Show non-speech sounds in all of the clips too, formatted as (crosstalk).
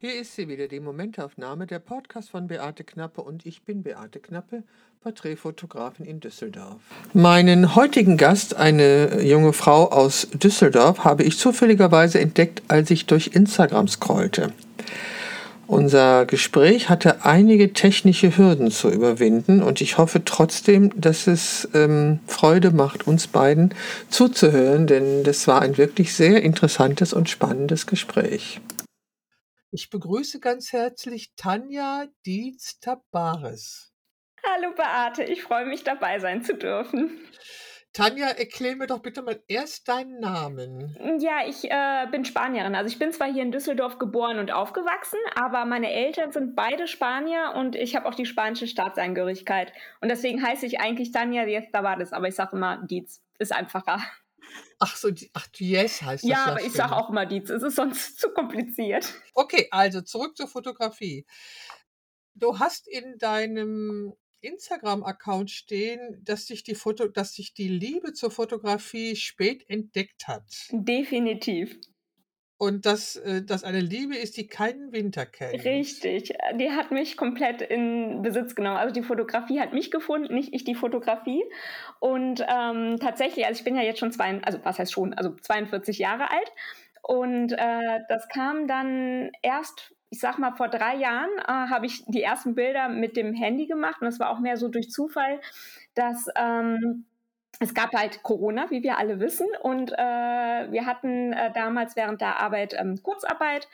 Hier ist sie wieder, die Momentaufnahme, der Podcast von Beate Knappe und ich bin Beate Knappe, Porträtfotografin in Düsseldorf. Meinen heutigen Gast, eine junge Frau aus Düsseldorf, habe ich zufälligerweise entdeckt, als ich durch Instagram scrollte. Unser Gespräch hatte einige technische Hürden zu überwinden und ich hoffe trotzdem, dass es ähm, Freude macht, uns beiden zuzuhören, denn das war ein wirklich sehr interessantes und spannendes Gespräch. Ich begrüße ganz herzlich Tanja Dietz-Tabares. Hallo Beate, ich freue mich dabei sein zu dürfen. Tanja, erklär mir doch bitte mal erst deinen Namen. Ja, ich äh, bin Spanierin. Also ich bin zwar hier in Düsseldorf geboren und aufgewachsen, aber meine Eltern sind beide Spanier und ich habe auch die spanische Staatsangehörigkeit. Und deswegen heiße ich eigentlich Tanja Dietz Tabares, aber ich sage immer Dietz. Ist einfacher. Ach so, ach, Yes heißt das. Ja, aber ich sage auch mal Dietz. Es ist sonst (laughs) zu kompliziert. Okay, also zurück zur Fotografie. Du hast in deinem Instagram-Account stehen, dass sich die Foto, dass sich die Liebe zur Fotografie spät entdeckt hat. Definitiv. Und dass äh, das eine Liebe ist, die keinen Winter kennt. Richtig. Die hat mich komplett in Besitz genommen. Also die Fotografie hat mich gefunden, nicht ich die Fotografie. Und ähm, tatsächlich, also ich bin ja jetzt schon zwei, also was heißt schon, also 42 Jahre alt. Und äh, das kam dann erst, ich sag mal, vor drei Jahren äh, habe ich die ersten Bilder mit dem Handy gemacht. Und das war auch mehr so durch Zufall, dass ähm, es gab halt Corona, wie wir alle wissen, und äh, wir hatten äh, damals während der Arbeit ähm, Kurzarbeit.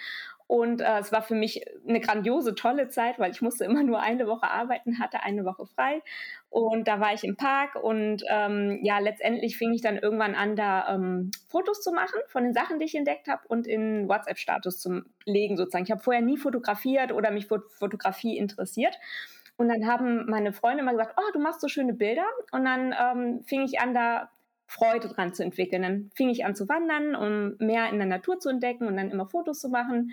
Und äh, es war für mich eine grandiose, tolle Zeit, weil ich musste immer nur eine Woche arbeiten, hatte eine Woche frei. Und da war ich im Park und ähm, ja, letztendlich fing ich dann irgendwann an, da ähm, Fotos zu machen von den Sachen, die ich entdeckt habe und in WhatsApp-Status zu legen sozusagen. Ich habe vorher nie fotografiert oder mich für Fotografie interessiert. Und dann haben meine Freunde immer gesagt, oh, du machst so schöne Bilder. Und dann ähm, fing ich an, da Freude dran zu entwickeln. Dann fing ich an zu wandern, um mehr in der Natur zu entdecken und dann immer Fotos zu machen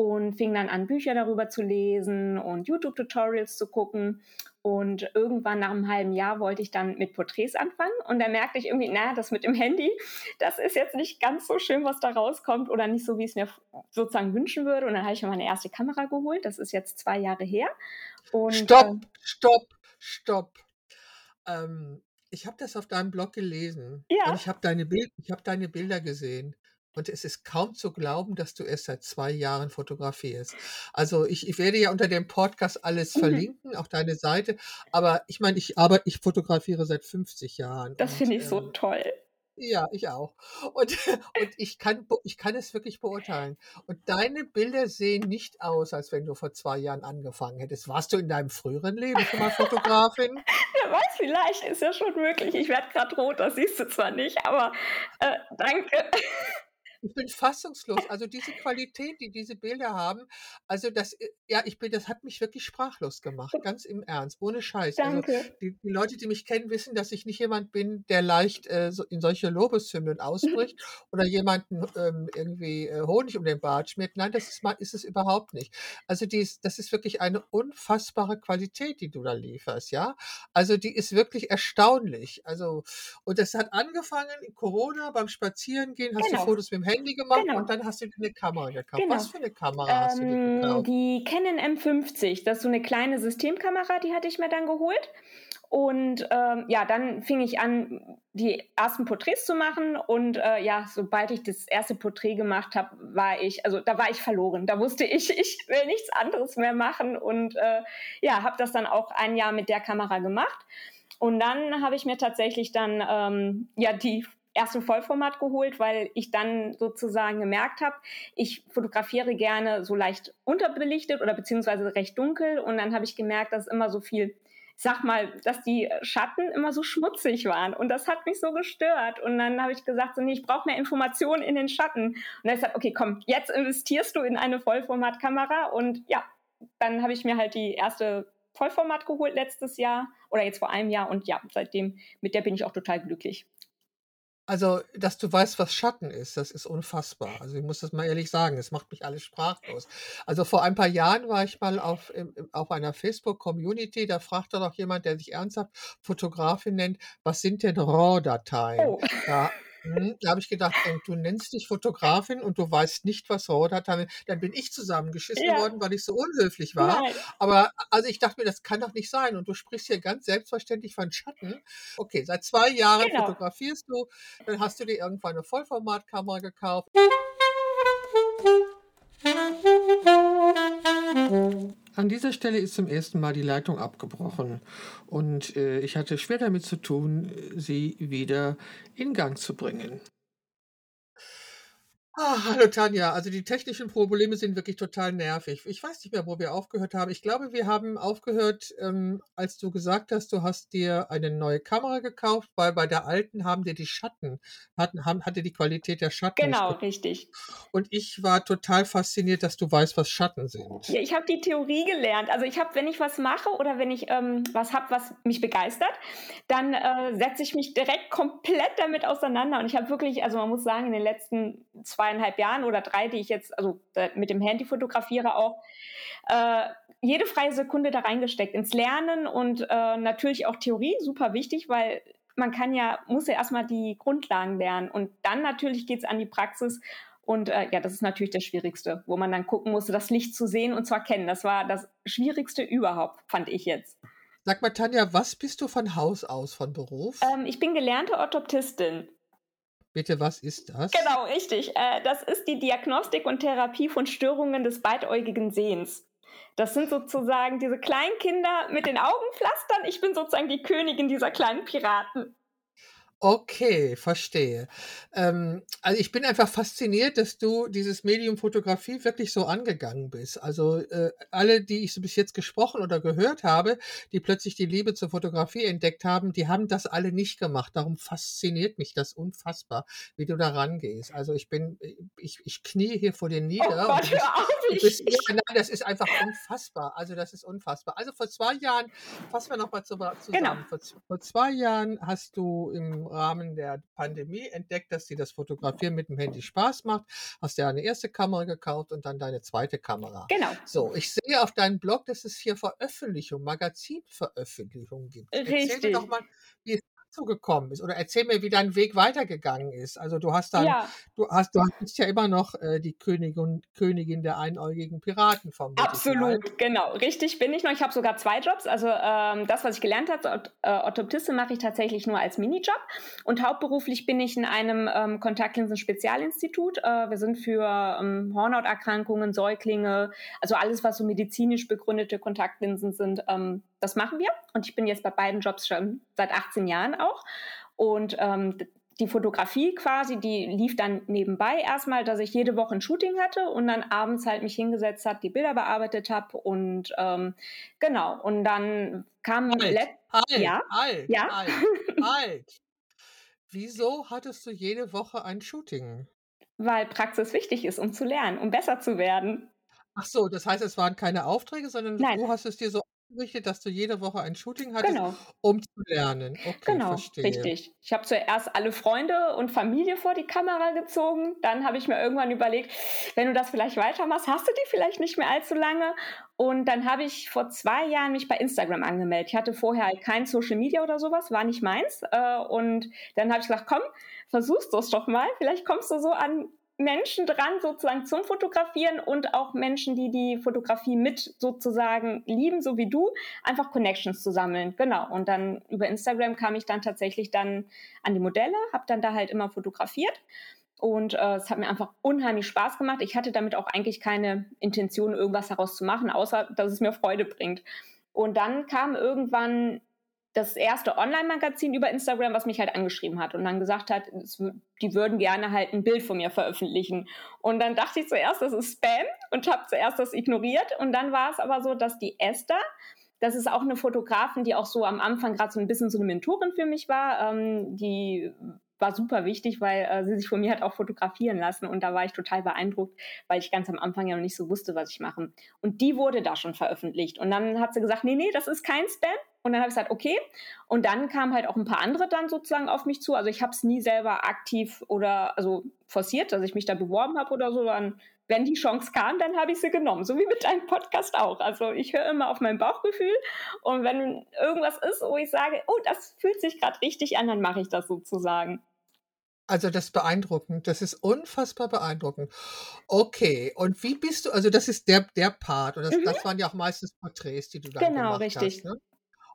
und fing dann an, Bücher darüber zu lesen und YouTube-Tutorials zu gucken. Und irgendwann nach einem halben Jahr wollte ich dann mit Porträts anfangen. Und da merkte ich irgendwie, naja, das mit dem Handy, das ist jetzt nicht ganz so schön, was da rauskommt oder nicht so, wie ich es mir sozusagen wünschen würde. Und dann habe ich mir meine erste Kamera geholt. Das ist jetzt zwei Jahre her. Und, stopp, äh, stopp, stopp. Ähm, ich habe das auf deinem Blog gelesen. Ja. Und ich habe deine, Bild, hab deine Bilder gesehen. Und es ist kaum zu glauben, dass du erst seit zwei Jahren fotografierst. Also ich, ich werde ja unter dem Podcast alles mhm. verlinken, auch deine Seite. Aber ich meine, ich arbeite, ich fotografiere seit 50 Jahren. Das finde ich so ähm, toll. Ja, ich auch. Und, (laughs) und ich, kann, ich kann es wirklich beurteilen. Und deine Bilder sehen nicht aus, als wenn du vor zwei Jahren angefangen hättest. Warst du in deinem früheren Leben schon mal Fotografin? (laughs) Wer weiß, vielleicht ist ja schon möglich. Ich werde gerade rot, das siehst du zwar nicht, aber äh, danke. (laughs) Ich bin fassungslos. Also diese Qualität, die diese Bilder haben, also das, äh, ja, ich bin, das hat mich wirklich sprachlos gemacht, ganz im Ernst, ohne Scheiß. Also die, die Leute, die mich kennen, wissen, dass ich nicht jemand bin, der leicht äh, so in solche Lobeshymnen (laughs) ausbricht oder jemanden ähm, irgendwie äh, Honig um den Bart schmiert. Nein, das ist, ist es überhaupt nicht. Also dies, das ist wirklich eine unfassbare Qualität, die du da lieferst, ja. Also die ist wirklich erstaunlich. Also und das hat angefangen in Corona beim Spazierengehen, hast genau. du Fotos mit dem Handy gemacht genau. und dann hast du dir eine Kamera gekauft. Genau. Was für eine Kamera ähm, hast du dir ähm, gekauft? Die Canon M50, das ist so eine kleine Systemkamera, die hatte ich mir dann geholt. Und ähm, ja, dann fing ich an, die ersten Porträts zu machen. Und äh, ja, sobald ich das erste Porträt gemacht habe, war ich, also da war ich verloren. Da wusste ich, (laughs) ich will nichts anderes mehr machen. Und äh, ja, habe das dann auch ein Jahr mit der Kamera gemacht. Und dann habe ich mir tatsächlich dann ähm, ja die erst im Vollformat geholt, weil ich dann sozusagen gemerkt habe, ich fotografiere gerne so leicht unterbelichtet oder beziehungsweise recht dunkel und dann habe ich gemerkt, dass immer so viel sag mal, dass die Schatten immer so schmutzig waren. Und das hat mich so gestört. Und dann habe ich gesagt, so, nee, ich brauche mehr Informationen in den Schatten. Und dann habe ich gesagt, okay, komm, jetzt investierst du in eine Vollformatkamera. Und ja, dann habe ich mir halt die erste Vollformat geholt letztes Jahr oder jetzt vor einem Jahr. Und ja, seitdem, mit der bin ich auch total glücklich. Also, dass du weißt, was Schatten ist, das ist unfassbar. Also, ich muss das mal ehrlich sagen, es macht mich alles sprachlos. Also, vor ein paar Jahren war ich mal auf, im, auf einer Facebook-Community, da fragte doch jemand, der sich ernsthaft Fotografin nennt, was sind denn RAW-Dateien? Oh. Da, Mhm, da habe ich gedacht, du nennst dich Fotografin und du weißt nicht, was rot hat. Dann bin ich zusammengeschissen Ja. worden, weil ich so unhöflich war. Nein. Aber also, ich dachte mir, das kann doch nicht sein und du sprichst hier ganz selbstverständlich von Schatten. Okay, seit 2 Jahren Genau. fotografierst du, dann hast du dir irgendwann 'ne Vollformatkamera gekauft. An dieser Stelle ist zum ersten Mal die Leitung abgebrochen und, äh, ich hatte schwer damit zu tun, sie wieder in Gang zu bringen. Ah, hallo Tanja. Also, die technischen Probleme sind wirklich total nervig. Ich weiß nicht mehr, wo wir aufgehört haben. Ich glaube, wir haben aufgehört, ähm, als du gesagt hast, du hast dir eine neue Kamera gekauft, weil bei der alten haben dir die Schatten hatten haben hatte die Qualität der Schatten Genau, ge richtig. und ich war total fasziniert, dass du weißt, was Schatten sind. Ja, ich habe die Theorie gelernt. Also, ich habe wenn ich was mache oder wenn ich, ähm, was habe, was mich begeistert, dann, äh, setze ich mich direkt komplett damit auseinander und ich habe wirklich also, man muss sagen, in den letzten 2,5 Jahren oder 3, die ich jetzt also, mit dem Handy fotografiere auch, äh, jede freie Sekunde da reingesteckt ins Lernen und, äh, natürlich auch Theorie, super wichtig, weil man kann ja muss ja erst mal die Grundlagen lernen und dann natürlich geht's an die Praxis und, äh, ja, das ist natürlich das Schwierigste, wo man dann gucken musste, das Licht zu sehen und zu erkennen. Das war das Schwierigste überhaupt, fand ich jetzt. Sag mal, Tanja, was bist du von Haus aus von Beruf? Ähm, ich bin gelernte Orthoptistin. Bitte, was ist das? Genau, richtig. Äh, das ist die Diagnostik und Therapie von Störungen des beidäugigen Sehens. Das sind sozusagen diese kleinen Kinder mit den Augenpflastern. Ich bin sozusagen die Königin dieser kleinen Piraten. Okay, verstehe. Ähm, also, ich bin einfach fasziniert, dass du dieses Medium Fotografie wirklich so angegangen bist. Also, äh, alle, die ich so bis jetzt gesprochen oder gehört habe, die plötzlich die Liebe zur Fotografie entdeckt haben, die haben das alle nicht gemacht. Darum fasziniert mich das unfassbar, wie du da rangehst. Also, ich bin äh, ich ich kniee hier vor dir Oh nieder und Gott, du bist hör auf, du ich bist ich nein, das ist einfach unfassbar. Also, das ist unfassbar. Also, vor 2 Jahren fassen wir noch mal zuba Genau. zusammen. Vor vor 2 Jahren hast du im Rahmen der Pandemie entdeckt, dass dir das Fotografieren mit dem Handy Spaß macht, hast dir eine 1. Kamera gekauft und dann deine 2. Kamera. Genau. So, ich sehe auf deinem Blog, dass es hier Veröffentlichungen, Magazinveröffentlichungen gibt. Erzähl mir doch Richtig. mal, wie es dazu gekommen ist oder erzähl mir, wie dein Weg weitergegangen ist. Also, du hast dann Ja. du hast du bist ja immer noch, äh, die Königun Königin der einäugigen Piraten, mal. Absolut, genau. Richtig bin ich noch. Ich habe sogar 2 Jobs. Also, ähm, das, was ich gelernt habe, äh, Orthoptistin, mache ich tatsächlich nur als Minijob und hauptberuflich bin ich in einem, ähm, Kontaktlinsen-Spezialinstitut. Äh, wir sind für, ähm, Hornhauterkrankungen, Säuglinge, also alles, was so medizinisch begründete Kontaktlinsen sind, ähm, das machen wir. Und ich bin jetzt bei beiden Jobs schon seit 18 Jahren auch. Und, ähm, die Fotografie quasi, die lief dann nebenbei erst mal, dass ich jede Woche 'n Shooting hatte und dann abends halt mich hingesetzt habe, die Bilder bearbeitet habe und, ähm, genau. Und dann kam Halt, halt, ja, halt, ja. halt, halt. (laughs) Wieso hattest du jede Woche ein Shooting? Weil Praxis wichtig ist, um zu lernen, um besser zu werden. Ach so, das heißt, es waren keine Aufträge, sondern Nein. du hast es dir so eingerichtet, dass du jede Woche ein Shooting hattest, Genau. um zu lernen. Okay, Genau, verstehe. richtig. Ich habe zuerst alle Freunde und Familie vor die Kamera gezogen. Dann habe ich mir irgendwann überlegt: „Wenn du das vielleicht weitermachst, hast du die vielleicht nicht mehr allzu lange.“ Und dann habe ich vor 2 Jahren mich bei Instagram angemeldet. Ich hatte vorher halt kein Social Media oder so was, war nicht meins. Äh, und dann habe ich gesagt: „Komm, versuchst du's doch mal. Vielleicht kommst du so an Menschen dran sozusagen zum Fotografieren und auch Menschen, die die Fotografie mit sozusagen lieben, so wie du, einfach Connections zu sammeln.“ Genau. Und dann über Instagram kam ich dann tatsächlich dann an die Modelle, habe dann da halt immer fotografiert und, äh, es hat mir einfach unheimlich Spaß gemacht. Ich hatte damit auch eigentlich keine Intention, irgendwas daraus zu machen, außer dass es mir Freude bringt. Und dann kam irgendwann das erste Online-Magazin über Instagram, was mich halt angeschrieben hat und dann gesagt hat, es die würden gerne halt 'n Bild von mir veröffentlichen. Und dann dachte ich zuerst, das ist Spam und habe zuerst das ignoriert. Und dann war es aber so, dass die Esther das ist auch 'ne Fotografin, die auch so am Anfang grad so 'n bisschen so 'ne Mentorin für mich war. Ähm, die war super wichtig, weil, äh, sie sich von mir hat auch fotografieren lassen und da war ich total beeindruckt, weil ich ganz am Anfang ja noch nicht so wusste, was ich mache. Und die wurde da schon veröffentlicht. Und dann hat sie gesagt: „Ne, ne, das ist kein Spam.“ Und dann habe ich gesagt: „Okay.“ Und dann kamen halt auch 'n paar andere dann sozusagen auf mich zu. Also, ich habe es nie selber aktiv oder also, forciert, dass ich mich da beworben habe oder so, sondern wenn die Chance kam, dann habe ich sie genommen, so wie mit deinem Podcast auch. Also, ich höre immer auf mein Bauchgefühl und wenn irgendwas ist, wo ich sage: „Oh, das fühlt sich grad richtig an“, dann mache ich das sozusagen. Also, das ist beeindruckend. Das ist unfassbar beeindruckend. Okay, und wie bist du also, das ist der der Part und das Mhm. das waren ja auch meistens Porträts, die du dann Genau, gemacht hast, richtig. ne?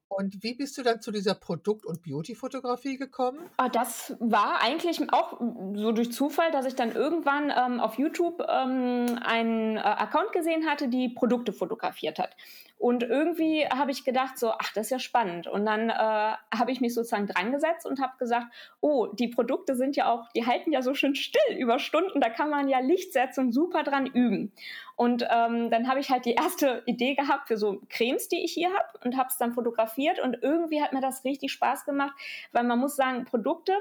Und wie bist du dann zu dieser Produkt und Beauty-Fotografie gekommen? Ah, das war eigentlich auch so durch Zufall, dass ich dann irgendwann, ähm, auf YouTube, ähm, einen, äh, Account gesehen hatte, die Produkte fotografiert hat. Und irgendwie habe ich gedacht so: „Ach, das ist ja spannend.“ Und dann, äh, habe ich mich sozusagen drangesetzt und habe gesagt: „Oh, die Produkte sind ja auch die halten ja so schön still über Stunden, da kann man ja Lichtsetzung super dran üben.“ Und, ähm, dann habe ich halt die erste Idee gehabt für so Cremes, die ich hier habe und habe es dann fotografiert und irgendwie hat mir das richtig Spaß gemacht, weil man muss sagen, Produkte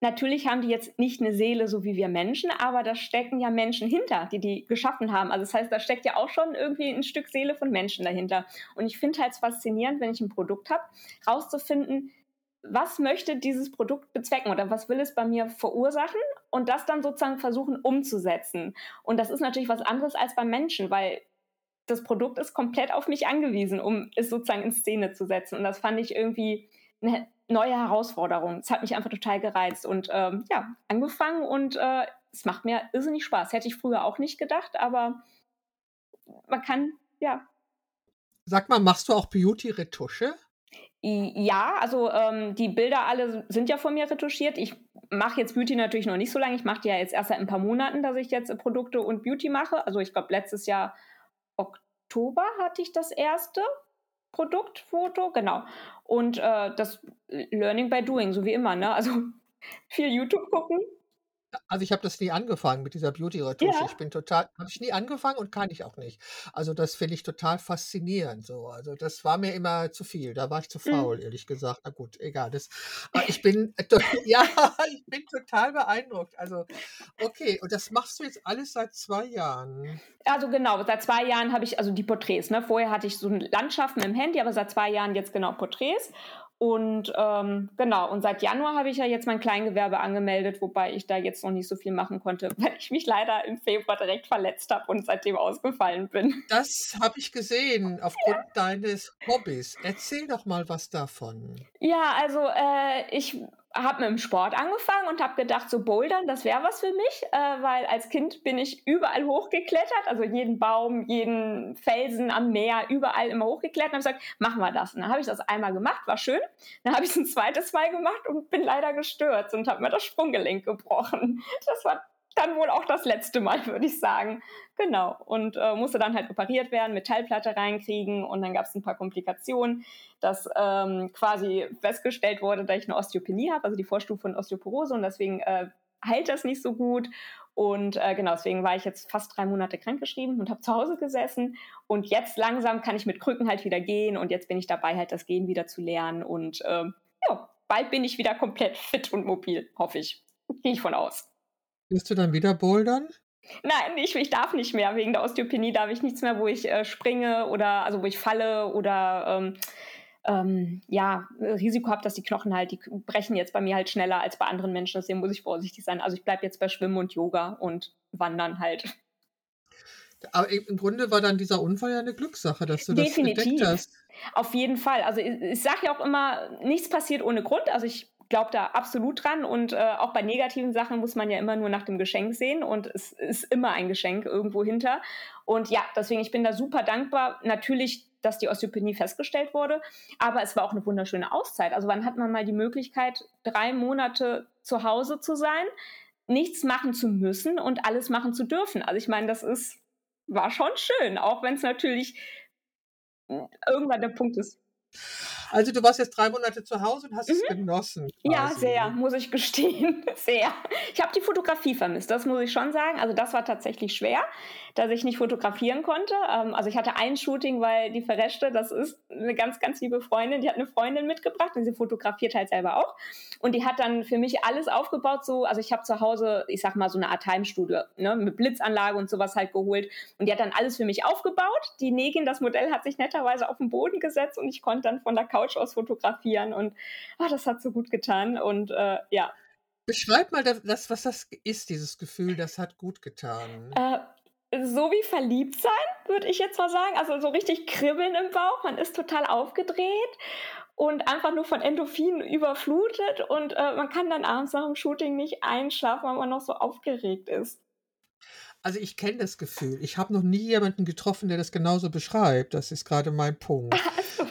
natürlich haben die jetzt nicht eine Seele, so wie wir Menschen, aber da stecken ja Menschen hinter, die die geschaffen haben. Also, das heißt, da steckt ja auch schon irgendwie ein Stück Seele von Menschen dahinter. Und ich finde halt faszinierend, wenn ich ein Produkt habe, rauszufinden, was möchte dieses Produkt bezwecken oder was will es bei mir verursachen und das dann sozusagen versuchen umzusetzen. Und das ist natürlich was anderes als beim Menschen, weil das Produkt ist komplett auf mich angewiesen, um es sozusagen in Szene zu setzen. Und das fand ich irgendwie eine neue Herausforderung. Es hat mich einfach total gereizt und ähm, ja, angefangen und äh, es macht mir irrsinnig Spaß. Hätte ich früher auch nicht gedacht, aber man kann, ja. Sag mal, machst du auch Beauty-Retusche? Ja, also ähm, die Bilder alle sind ja von mir retuschiert. Ich mache jetzt Beauty natürlich noch nicht so lange. Ich mache die ja jetzt erst seit ein paar Monaten, dass ich jetzt Produkte und Beauty mache. Also ich glaube, letztes Jahr Oktober hatte ich das erste Produktfoto, genau. Und äh, das Learning by Doing, so wie immer, ne? Also (laughs) viel YouTube gucken. Also, ich habe das nie angefangen mit dieser Beauty-Retusche. Ja. Ich bin total habe ich nie angefangen und kann ich auch nicht. Also, das finde ich total faszinierend so. Also, das war mir immer zu viel. Da war ich zu Mhm. faul, ehrlich gesagt. Na gut, egal. Das ich bin (laughs) ja, ich bin total beeindruckt. Also, okay, und das machst du jetzt alles seit 2 Jahren? Also genau, seit zwei Jahren habe ich also die Porträts. Ne? Vorher hatte ich so Landschaften im Handy, aber seit zwei Jahren jetzt genau Porträts. Und ähm, genau, und seit Januar habe ich ja jetzt mein Kleingewerbe angemeldet, wobei ich da jetzt noch nicht so viel machen konnte, (laughs) weil ich mich leider im Februar direkt verletzt habe und seitdem ausgefallen bin. Das habe ich gesehen (laughs) aufgrund deines Hobbys. Erzähl doch mal was davon. Ja, also äh, ich habe mit dem Sport angefangen und habe gedacht, so Bouldern, das wäre was für mich, äh, weil als Kind bin ich überall hochgeklettert, also jeden Baum, jeden Felsen am Meer, überall immer hochgeklettert und habe gesagt, machen wir das. Und dann habe ich das einmal gemacht, war schön. Dann habe ich es ein zweites Mal gemacht und bin leider gestürzt und habe mir das Sprunggelenk gebrochen. Das war dann wohl auch das letzte Mal, (laughs) würde ich sagen. Genau. Und äh, musste dann halt operiert werden, Metallplatte reinkriegen und dann gab es ein paar Komplikationen, dass ähm, quasi festgestellt wurde, dass ich eine Osteopenie habe, also die Vorstufe von Osteoporose und deswegen äh, heilt das nicht so gut. Und äh, genau, deswegen war ich jetzt fast drei Monate krankgeschrieben und habe zu Hause gesessen. Und jetzt langsam kann ich mit Krücken halt wieder gehen und jetzt bin ich dabei, halt das Gehen wieder zu lernen. Und ähm, ja, bald bin ich wieder komplett (laughs) fit und mobil, hoffe ich. Gehe ich von aus. Wirst du dann wieder bouldern? Nein, ich, ich darf nicht mehr. Wegen der Osteopenie darf ich nichts mehr, wo ich äh, springe oder also wo ich falle oder ähm, ähm, ja, Risiko habe, dass die Knochen halt, die brechen jetzt bei mir halt schneller als bei anderen Menschen. Deswegen muss ich vorsichtig sein. Also ich bleibe jetzt bei Schwimmen und Yoga und Wandern halt. Aber im Grunde war dann dieser Unfall ja eine Glückssache, dass du das entdeckt Definitiv. hast. Auf jeden Fall. Also ich, ich sage ja auch immer, nichts passiert ohne Grund. Also ich glaube da absolut dran und äh, auch bei negativen Sachen muss man ja immer nur nach dem Geschenk sehen und es ist immer ein Geschenk irgendwo hinter. Und ja, deswegen, ich bin da super dankbar. Natürlich, dass die Osteopenie festgestellt wurde, aber es war auch eine wunderschöne Auszeit. Also wann hat man mal die Möglichkeit, drei Monate zu Hause zu sein, nichts machen zu müssen und alles machen zu dürfen? Also ich meine, das ist, war schon schön, auch wenn es natürlich irgendwann der Punkt ist. Also du warst jetzt drei Monate zu Hause und hast es Mhm. genossen Ja, quasi. sehr, muss ich gestehen. (laughs) Sehr. Ich habe die Fotografie vermisst, das muss ich schon sagen. Also das war tatsächlich schwer, dass ich nicht fotografieren konnte. Ähm, also ich hatte ein Shooting, weil die Verrechte, das ist eine ganz, ganz liebe Freundin, die hat eine Freundin mitgebracht und sie fotografiert halt selber auch. Und die hat dann für mich alles aufgebaut, so, also ich habe zu Hause, ich sag mal, so eine Art Heimstudio, ne, mit Blitzanlage und sowas halt geholt. Und die hat dann alles für mich aufgebaut. Die Negin, das Modell, hat sich netterweise auf den Boden gesetzt und ich konnte dann von der Couch aus fotografieren. Und ah, das hat so gut getan. Und äh, ja. Beschreib mal das, was das ist, dieses Gefühl, das hat gut getan. Äh, so wie verliebt sein, würde ich jetzt mal sagen. Also so richtig kribbeln im Bauch. Man ist total aufgedreht. und einfach nur von Endorphinen überflutet und äh, man kann dann abends nach dem Shooting nicht einschlafen, weil man noch so aufgeregt ist. Also, ich kenne das Gefühl. Ich habe noch nie jemanden getroffen, der das genauso beschreibt. Das ist gerade mein Punkt. (laughs)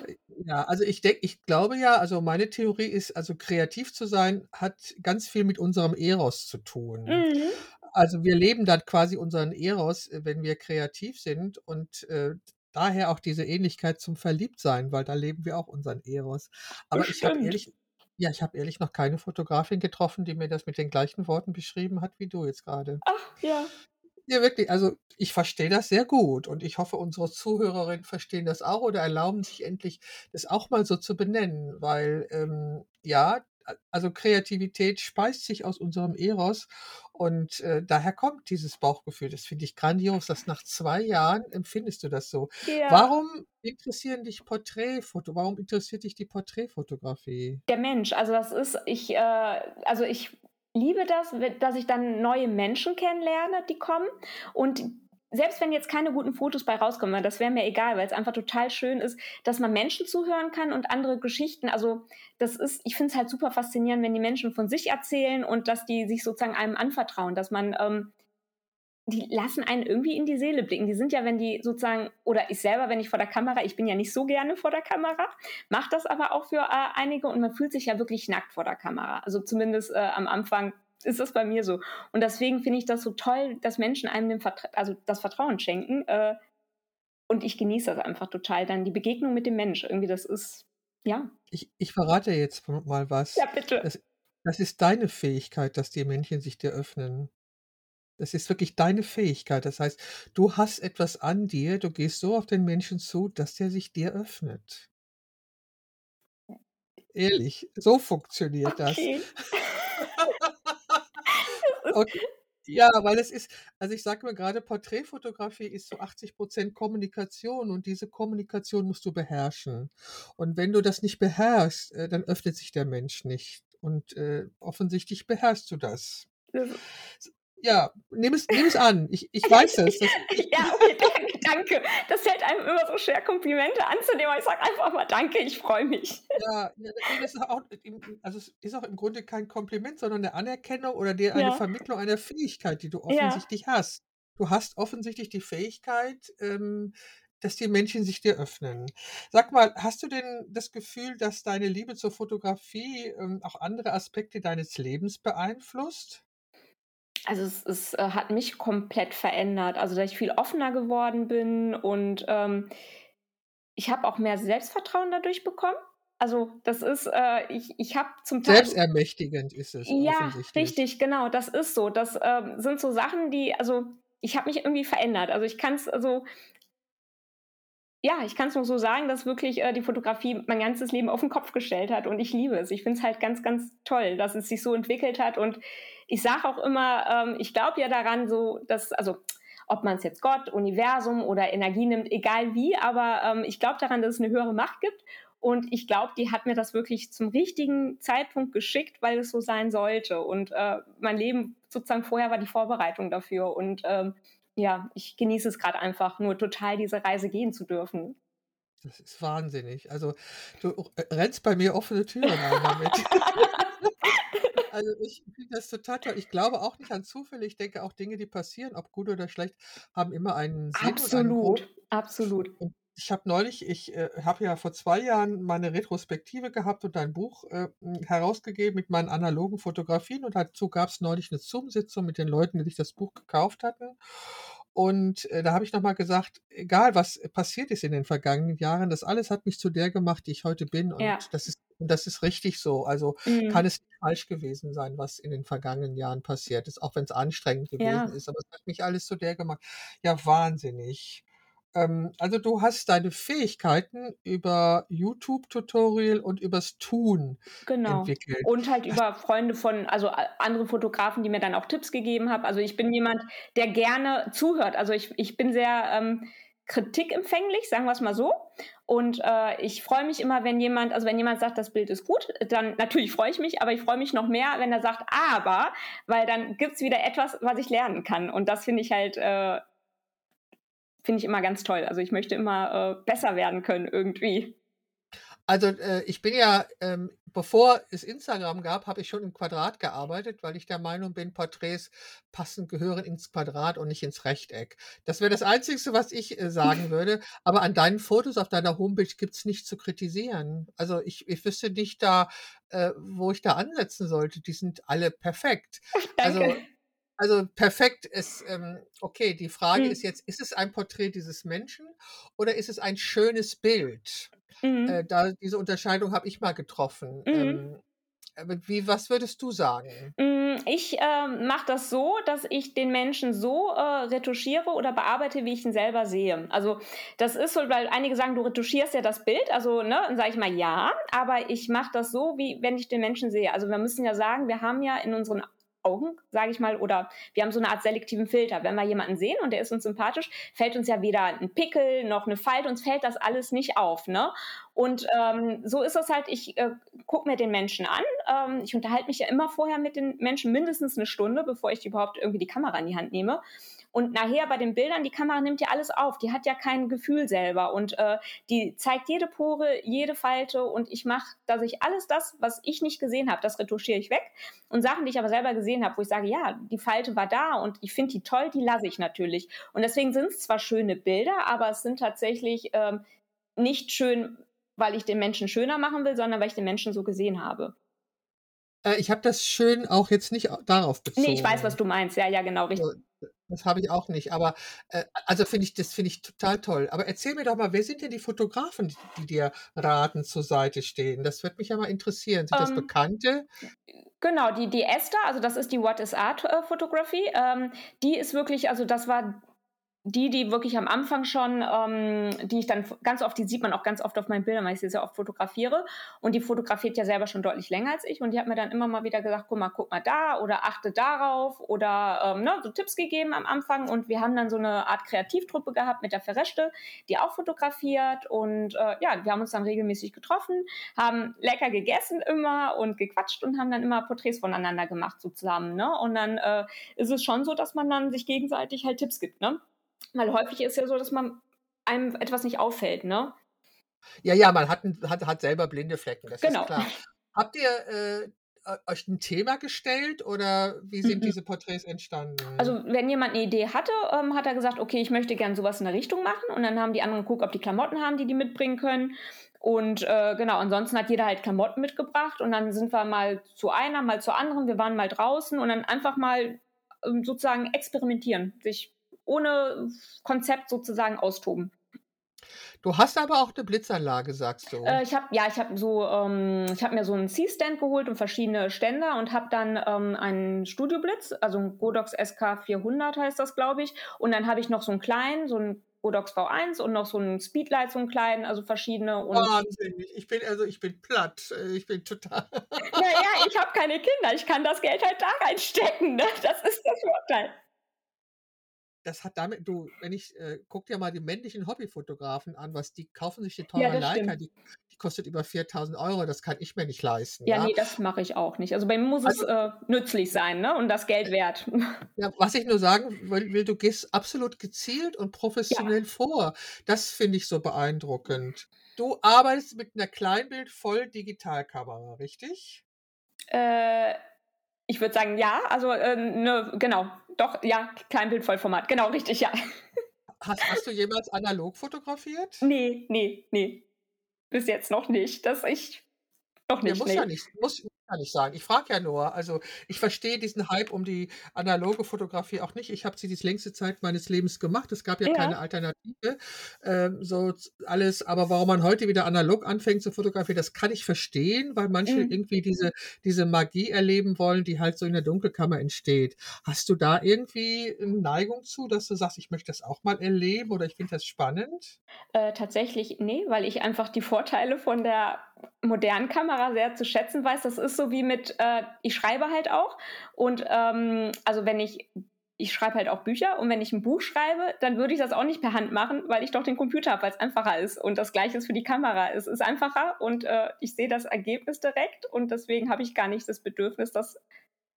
Äh, ja, also, ich denke ich glaube ja also, meine Theorie ist, also, kreativ zu sein hat ganz viel mit unserem Eros zu tun. Mhm. Also, wir leben dann quasi unseren Eros, äh, wenn wir kreativ sind und, äh, daher auch diese Ähnlichkeit zum Verliebtsein, weil da leben wir auch unseren Eros. Aber ich habe ehrlich ja, ich habe ehrlich noch keine Fotografin getroffen, die mir das mit den gleichen Worten beschrieben hat wie du jetzt gerade. Ach, ja. Ja, wirklich. Also, ich verstehe das sehr gut und ich hoffe, unsere Zuhörerinnen verstehen das auch oder erlauben sich endlich, das auch mal so zu benennen, weil, ähm, ja, also, Kreativität speist sich aus unserem Eros und, äh, daher kommt dieses Bauchgefühl. Das finde ich grandios, dass nach 2 Jahren empfindest du das so. Ja. Warum interessieren dich Porträtfoto warum interessiert dich die Porträtfotografie? Der Mensch, also, das ist ich, äh also, ich liebe das, dass ich dann neue Menschen kennenlerne, die kommen und selbst wenn jetzt keine guten Fotos bei rauskommen, weil das wäre mir egal, weil's einfach total schön ist, dass man Menschen zuhören kann und andere Geschichten. Also, das ist ich finde es halt super faszinierend, wenn die Menschen von sich erzählen und dass die sich sozusagen einem anvertrauen, dass man, ähm die lassen einen irgendwie in die Seele blicken. Die sind ja, wenn die sozusagen oder ich selber, wenn ich vor der Kamera ich bin ja nicht so gerne vor der Kamera, mache das aber auch für, äh, einige und man fühlt sich ja wirklich nackt vor der Kamera. Also, zumindest, äh, am Anfang ist das bei mir so. Und deswegen finde ich das so toll, dass Menschen einem den Vertra also, das Vertrauen schenken, äh, und ich genieße das einfach total dann die Begegnung mit dem Mensch. Irgendwie das ist ja. Ich ich verrate jetzt mal was. Ja, bitte. Das das ist deine Fähigkeit, dass die Männchen sich dir öffnen. Das ist wirklich deine Fähigkeit. Das heißt, du hast etwas an dir, du gehst so auf den Menschen zu, dass der sich dir öffnet. Ehrlich, so funktioniert das. Okay. (laughs) Okay. Ja, weil es ist also, ich sage mal grade, Porträtfotografie ist so 80% Kommunikation und diese Kommunikation musst du beherrschen. Und wenn du das nicht beherrschst, äh, dann öffnet sich der Mensch nicht. Und, äh, offensichtlich beherrschst du das. Ja, nimm es nimm es an. Ich ich weiß das. Das (laughs) Ja, okay, danke, danke. Das fällt einem immer so schwer, Komplimente anzunehmen, aber ich sage einfach mal: „Danke, ich freue mich.“ Ja, ja, das ist auch also, es ist auch im Grunde kein Kompliment, sondern 'ne Anerkennung oder dir eine Ja. Vermittlung einer Fähigkeit, die du Ja. offensichtlich hast. Du hast offensichtlich die Fähigkeit, ähm, dass die Männchen sich dir öffnen. Sag mal, hast du denn das Gefühl, dass deine Liebe zur Fotografie, ähm, auch andere Aspekte deines Lebens beeinflusst? Also, es es, äh, hat mich komplett verändert. Also, dass ich viel offener geworden bin und, ähm ich habe auch mehr Selbstvertrauen dadurch bekommen. Also, das ist, äh ich ich habe zum Teil Selbstermächtigend ist es Ja, richtig, genau, das ist so. Das, ähm, sind so Sachen, die also, ich habe mich irgendwie verändert. Also, ich kann's also ja, ich kann's nur so sagen, dass wirklich, äh, die Fotografie mein ganzes Leben auf 'n Kopf gestellt hat und ich liebe es. Ich finde es halt ganz, ganz toll, dass es sich so entwickelt hat und ich sage auch immer, ähm, ich glaube ja daran so, dass also, ob man's jetzt Gott, Universum oder Energie nimmt, egal wie, aber, ähm, ich glaube daran, dass es 'ne höhere Macht gibt und ich glaube, die hat mir das wirklich zum richtigen Zeitpunkt geschickt, weil es so sein sollte und, äh, mein Leben sozusagen vorher war die Vorbereitung dafür und, ähm, ja, ich genieße es grad einfach nur total, diese Reise gehen zu dürfen. Das ist wahnsinnig. Also, du r rennst bei mir offene Türen ein damit. (laughs) Also, ich finde das total toll. Ich glaube auch nicht an Zufälle. Ich denke auch Dinge, die passieren, ob gut oder schlecht, haben immer einen Sinn und einen. Absolut, absolut. Und ich habe neulich ich, äh, habe ja vor 2 Jahren meine Retrospektive gehabt und ein Buch, äh, hm, herausgegeben mit meinen analogen Fotografien und dazu gab's neulich 'ne Zoom-Sitzung mit den Leuten, die sich das Buch gekauft hatten. Und, äh, da habe ich noch mal gesagt: „Egal, was passiert ist in den vergangenen Jahren, das alles hat mich zu der gemacht, die ich heute bin Ja. und das ist und das ist richtig so. Also, kann Mhm. es nicht falsch gewesen sein, was in den vergangenen Jahren passiert ist, auch wenn's anstrengend gewesen Ja. ist, aber es hat mich alles zu der gemacht.“ Ja, wahnsinnig. Ähm, also, du hast deine Fähigkeiten über YouTube-Tutorial und übers Tun Genau. entwickelt. Und halt über Freunde von also, andere Fotografen, die mir dann auch Tipps gegeben haben. Also, ich bin jemand, der gerne zuhört. Also, ich ich bin sehr, ähm, kritikempfänglich, sagen wir's mal so. Und, äh, ich freue mich immer, wenn jemand also, wenn jemand sagt: „Das Bild ist gut“, dann (laughs) natürlich freue ich mich, aber ich freue mich noch mehr, wenn er sagt: „Aber“, weil dann gibt's wieder etwas, was ich lernen kann. Und das finde ich halt, äh finde ich immer ganz toll. Also, ich möchte immer, äh, besser werden können irgendwie. Also, äh, ich bin ja, ähm bevor es Instagram gab, habe ich schon im Quadrat gearbeitet, weil ich der Meinung bin, Porträts passen gehören ins Quadrat und nicht ins Rechteck. Das wäre das Einzigste, was ich, äh, sagen (laughs) würde, aber an deinen Fotos auf deiner Homepage gibt's nichts zu kritisieren. Also, ich ich wüsste nicht da, äh, wo ich da ansetzen sollte. Die sind alle perfekt. (laughs) Also Danke. also, perfekt ist, ähm okay, die Frage Mhm. ist jetzt, ist es ein Porträt dieses Menschen oder ist es ein schönes Bild? Äh, Mhm. da diese Unterscheidung habe ich mal getroffen. Mhm. Ähm, wie was würdest du sagen? Hm, ich, ähm, mache das so, dass ich den Menschen so, äh, retuschiere oder bearbeite, wie ich ihn selber sehe. Also, das ist so weil einige sagen: „Du retuschierst ja das Bild“, also, ne, dann sage ich mal: „Ja“, aber ich mache das so, wie wenn ich den Menschen sehe. Also, wir müssen ja sagen, wir haben ja in unseren Augen, sage ich mal, oder wir haben so 'ne Art selektiven Filter. Wenn wir jemanden sehen und der ist uns sympathisch, fällt uns ja weder 'n Pickel noch 'ne Falte uns fällt das alles nicht auf, ne? Und, ähm, so ist es halt, ich, äh, gucke mir den Menschen an. Ähm, ich unterhalte mich ja immer vorher mit den Menschen mindestens 'ne Stunde, bevor ich überhaupt irgendwie die Kamera in die Hand nehme. Und nachher bei den Bildern, die Kamera nimmt ja alles auf. Die hat ja kein Gefühl selber und, äh, die zeigt jede Pore, jede Falte und ich mache, dass ich alles das, was ich nicht gesehen habe, das retuschiere ich weg. Und Sachen, die ich aber selber gesehen habe, wo ich sage: „Ja, die Falte war da und ich finde die toll“, die lasse ich natürlich. Und deswegen sind's zwar schöne Bilder, aber es sind tatsächlich, ähm, nicht schön, weil ich den Menschen schöner machen will, sondern weil ich den Menschen so gesehen habe. Äh, ich habe das schön auch jetzt nicht darauf Ne, ich weiß, was bezogen. du meinst. Ja, ja, genau, richt So, d das habe ich auch nicht, aber, äh, also, finde ich das finde ich total toll. Aber erzähl mir doch mal, wer sind denn die Fotografen, die dir ratend zur Seite stehen? Das würde mich ja mal interessieren. Sind das Ähm, Bekannte? genau, die die Esther, also, das ist die What is Art, äh, Fotografie. Ähm, die ist wirklich also, das war die, die wirklich am Anfang schon ähm, die ich dann ganz oft die sieht man auch ganz oft auf meinen Bildern, weil ich sie sehr oft fotografiere. Und die fotografiert ja selber schon deutlich länger als ich und die hat mir dann immer mal wieder gesagt: „Guck mal guck mal da oder achte darauf“ oder, ähm, ne, so Tipps gegeben am Anfang. Und wir haben dann so 'ne Art Kreativtruppe gehabt mit der Fereschte, die auch fotografiert. Und, äh, ja, wir haben uns dann regelmäßig getroffen, haben lecker gegessen immer und gequatscht und haben dann immer Porträts voneinander gemacht so zusammen, ne? Und dann, äh, ist es schon so, dass man dann sich gegenseitig halt Tipps gibt, ne? Weil häufig ist ja so, dass man einem etwas nicht auffällt, ne? Ja, ja, man hat hat hat selber blinde Flecken, das ist Genau. klar. Habt ihr, äh, euch 'n Thema gestellt oder wie sind Mhm. diese Porträts entstanden? Also, wenn jemand 'ne Idee hatte, ähm, hat er gesagt: „Okay, ich möchte gern so was in der Richtung machen.“ Und dann haben die anderen geguckt, ob die Klamotten haben, die die mitbringen können. Und, äh, genau, ansonsten hat jeder halt Klamotten mitgebracht und dann sind wir mal zu einer, mal zur anderen. Wir waren mal draußen und dann einfach mal, ähm, sozusagen experimentieren, sich ohne Konzept sozusagen austoben. Du hast aber auch 'ne Blitzanlage, sagst du? Äh, ich habe ja, ich habe so ähm, ich habe mir so 'n C-Stand geholt und verschiedene Ständer und habe dann, ähm, einen Studioblitz, also 'n Godox SK400 heißt das, glaube ich. Und dann habe ich noch so 'n kleinen, so 'n Godox V1 und noch so 'n Speedlight, so 'n kleinen, also verschiedene und Wahnsinnig. Ich bin also ich bin platt. Ich bin total (laughs) Ja, ja, ich habe keine Kinder. Ich kann das Geld halt da reinstecken, ne? Das ist der Vorteil. Das hat damit du, wenn ich äh, guck dir mal die männlichen Hobbyfotografen an, was die kaufen sich Ja, teure das Leica, die die kostet über 4.000 €, das kann ich mir nicht leisten, Ja, ja? ne, das mache ich auch nicht. Also, bei mir muss es, Also äh, nützlich sein, ne, und das Geld wert. (laughs) Ja, was ich nur sagen will du gehst absolut gezielt und Ja. professionell vor. Das finde ich so beeindruckend. Du arbeitest mit 'ner Kleinbild-Volldigitalkamera, richtig? Äh, ich würde sagen, ja, also, äh, ne, genau. Doch, ja, Kleinbild, Vollformat. Genau, richtig, ja. Hast hast du jemals analog fotografiert? Ne, ne, ne. Bis jetzt noch nicht. Das ich noch Ja, nicht, muss ja ne. nicht muss ja nicht sein. Ich frage ja nur. Also, ich verstehe diesen Hype um die analoge Fotografie auch nicht. Ich habe sie die längste Zeit meines Lebens gemacht. Es gab ja keine Ja. Alternative, ähm, so alles. Aber warum man heute wieder analog anfängt zu fotografieren, das kann ich verstehen, weil manche Mhm. irgendwie diese diese Magie erleben wollen, die halt so in der Dunkelkammer entsteht. Hast du da irgendwie 'ne Neigung zu, dass du sagst: „Ich möchte das auch mal erleben“ oder „Ich finde das spannend“? Äh, tatsächlich, ne, weil ich einfach die Vorteile von der modernen Kamera sehr zu schätzen weiß. Das ist so wie mit äh, ich schreibe halt auch und, ähm, also, wenn ich ich schreibe halt auch Bücher und wenn ich 'n Buch schreibe, dann würde ich das auch nicht per Hand machen, weil ich doch den Computer habe, weil's einfacher ist. Und das Gleiche ist für die Kamera. Es ist einfacher und, äh, ich sehe das Ergebnis direkt und deswegen habe ich gar nicht das Bedürfnis, das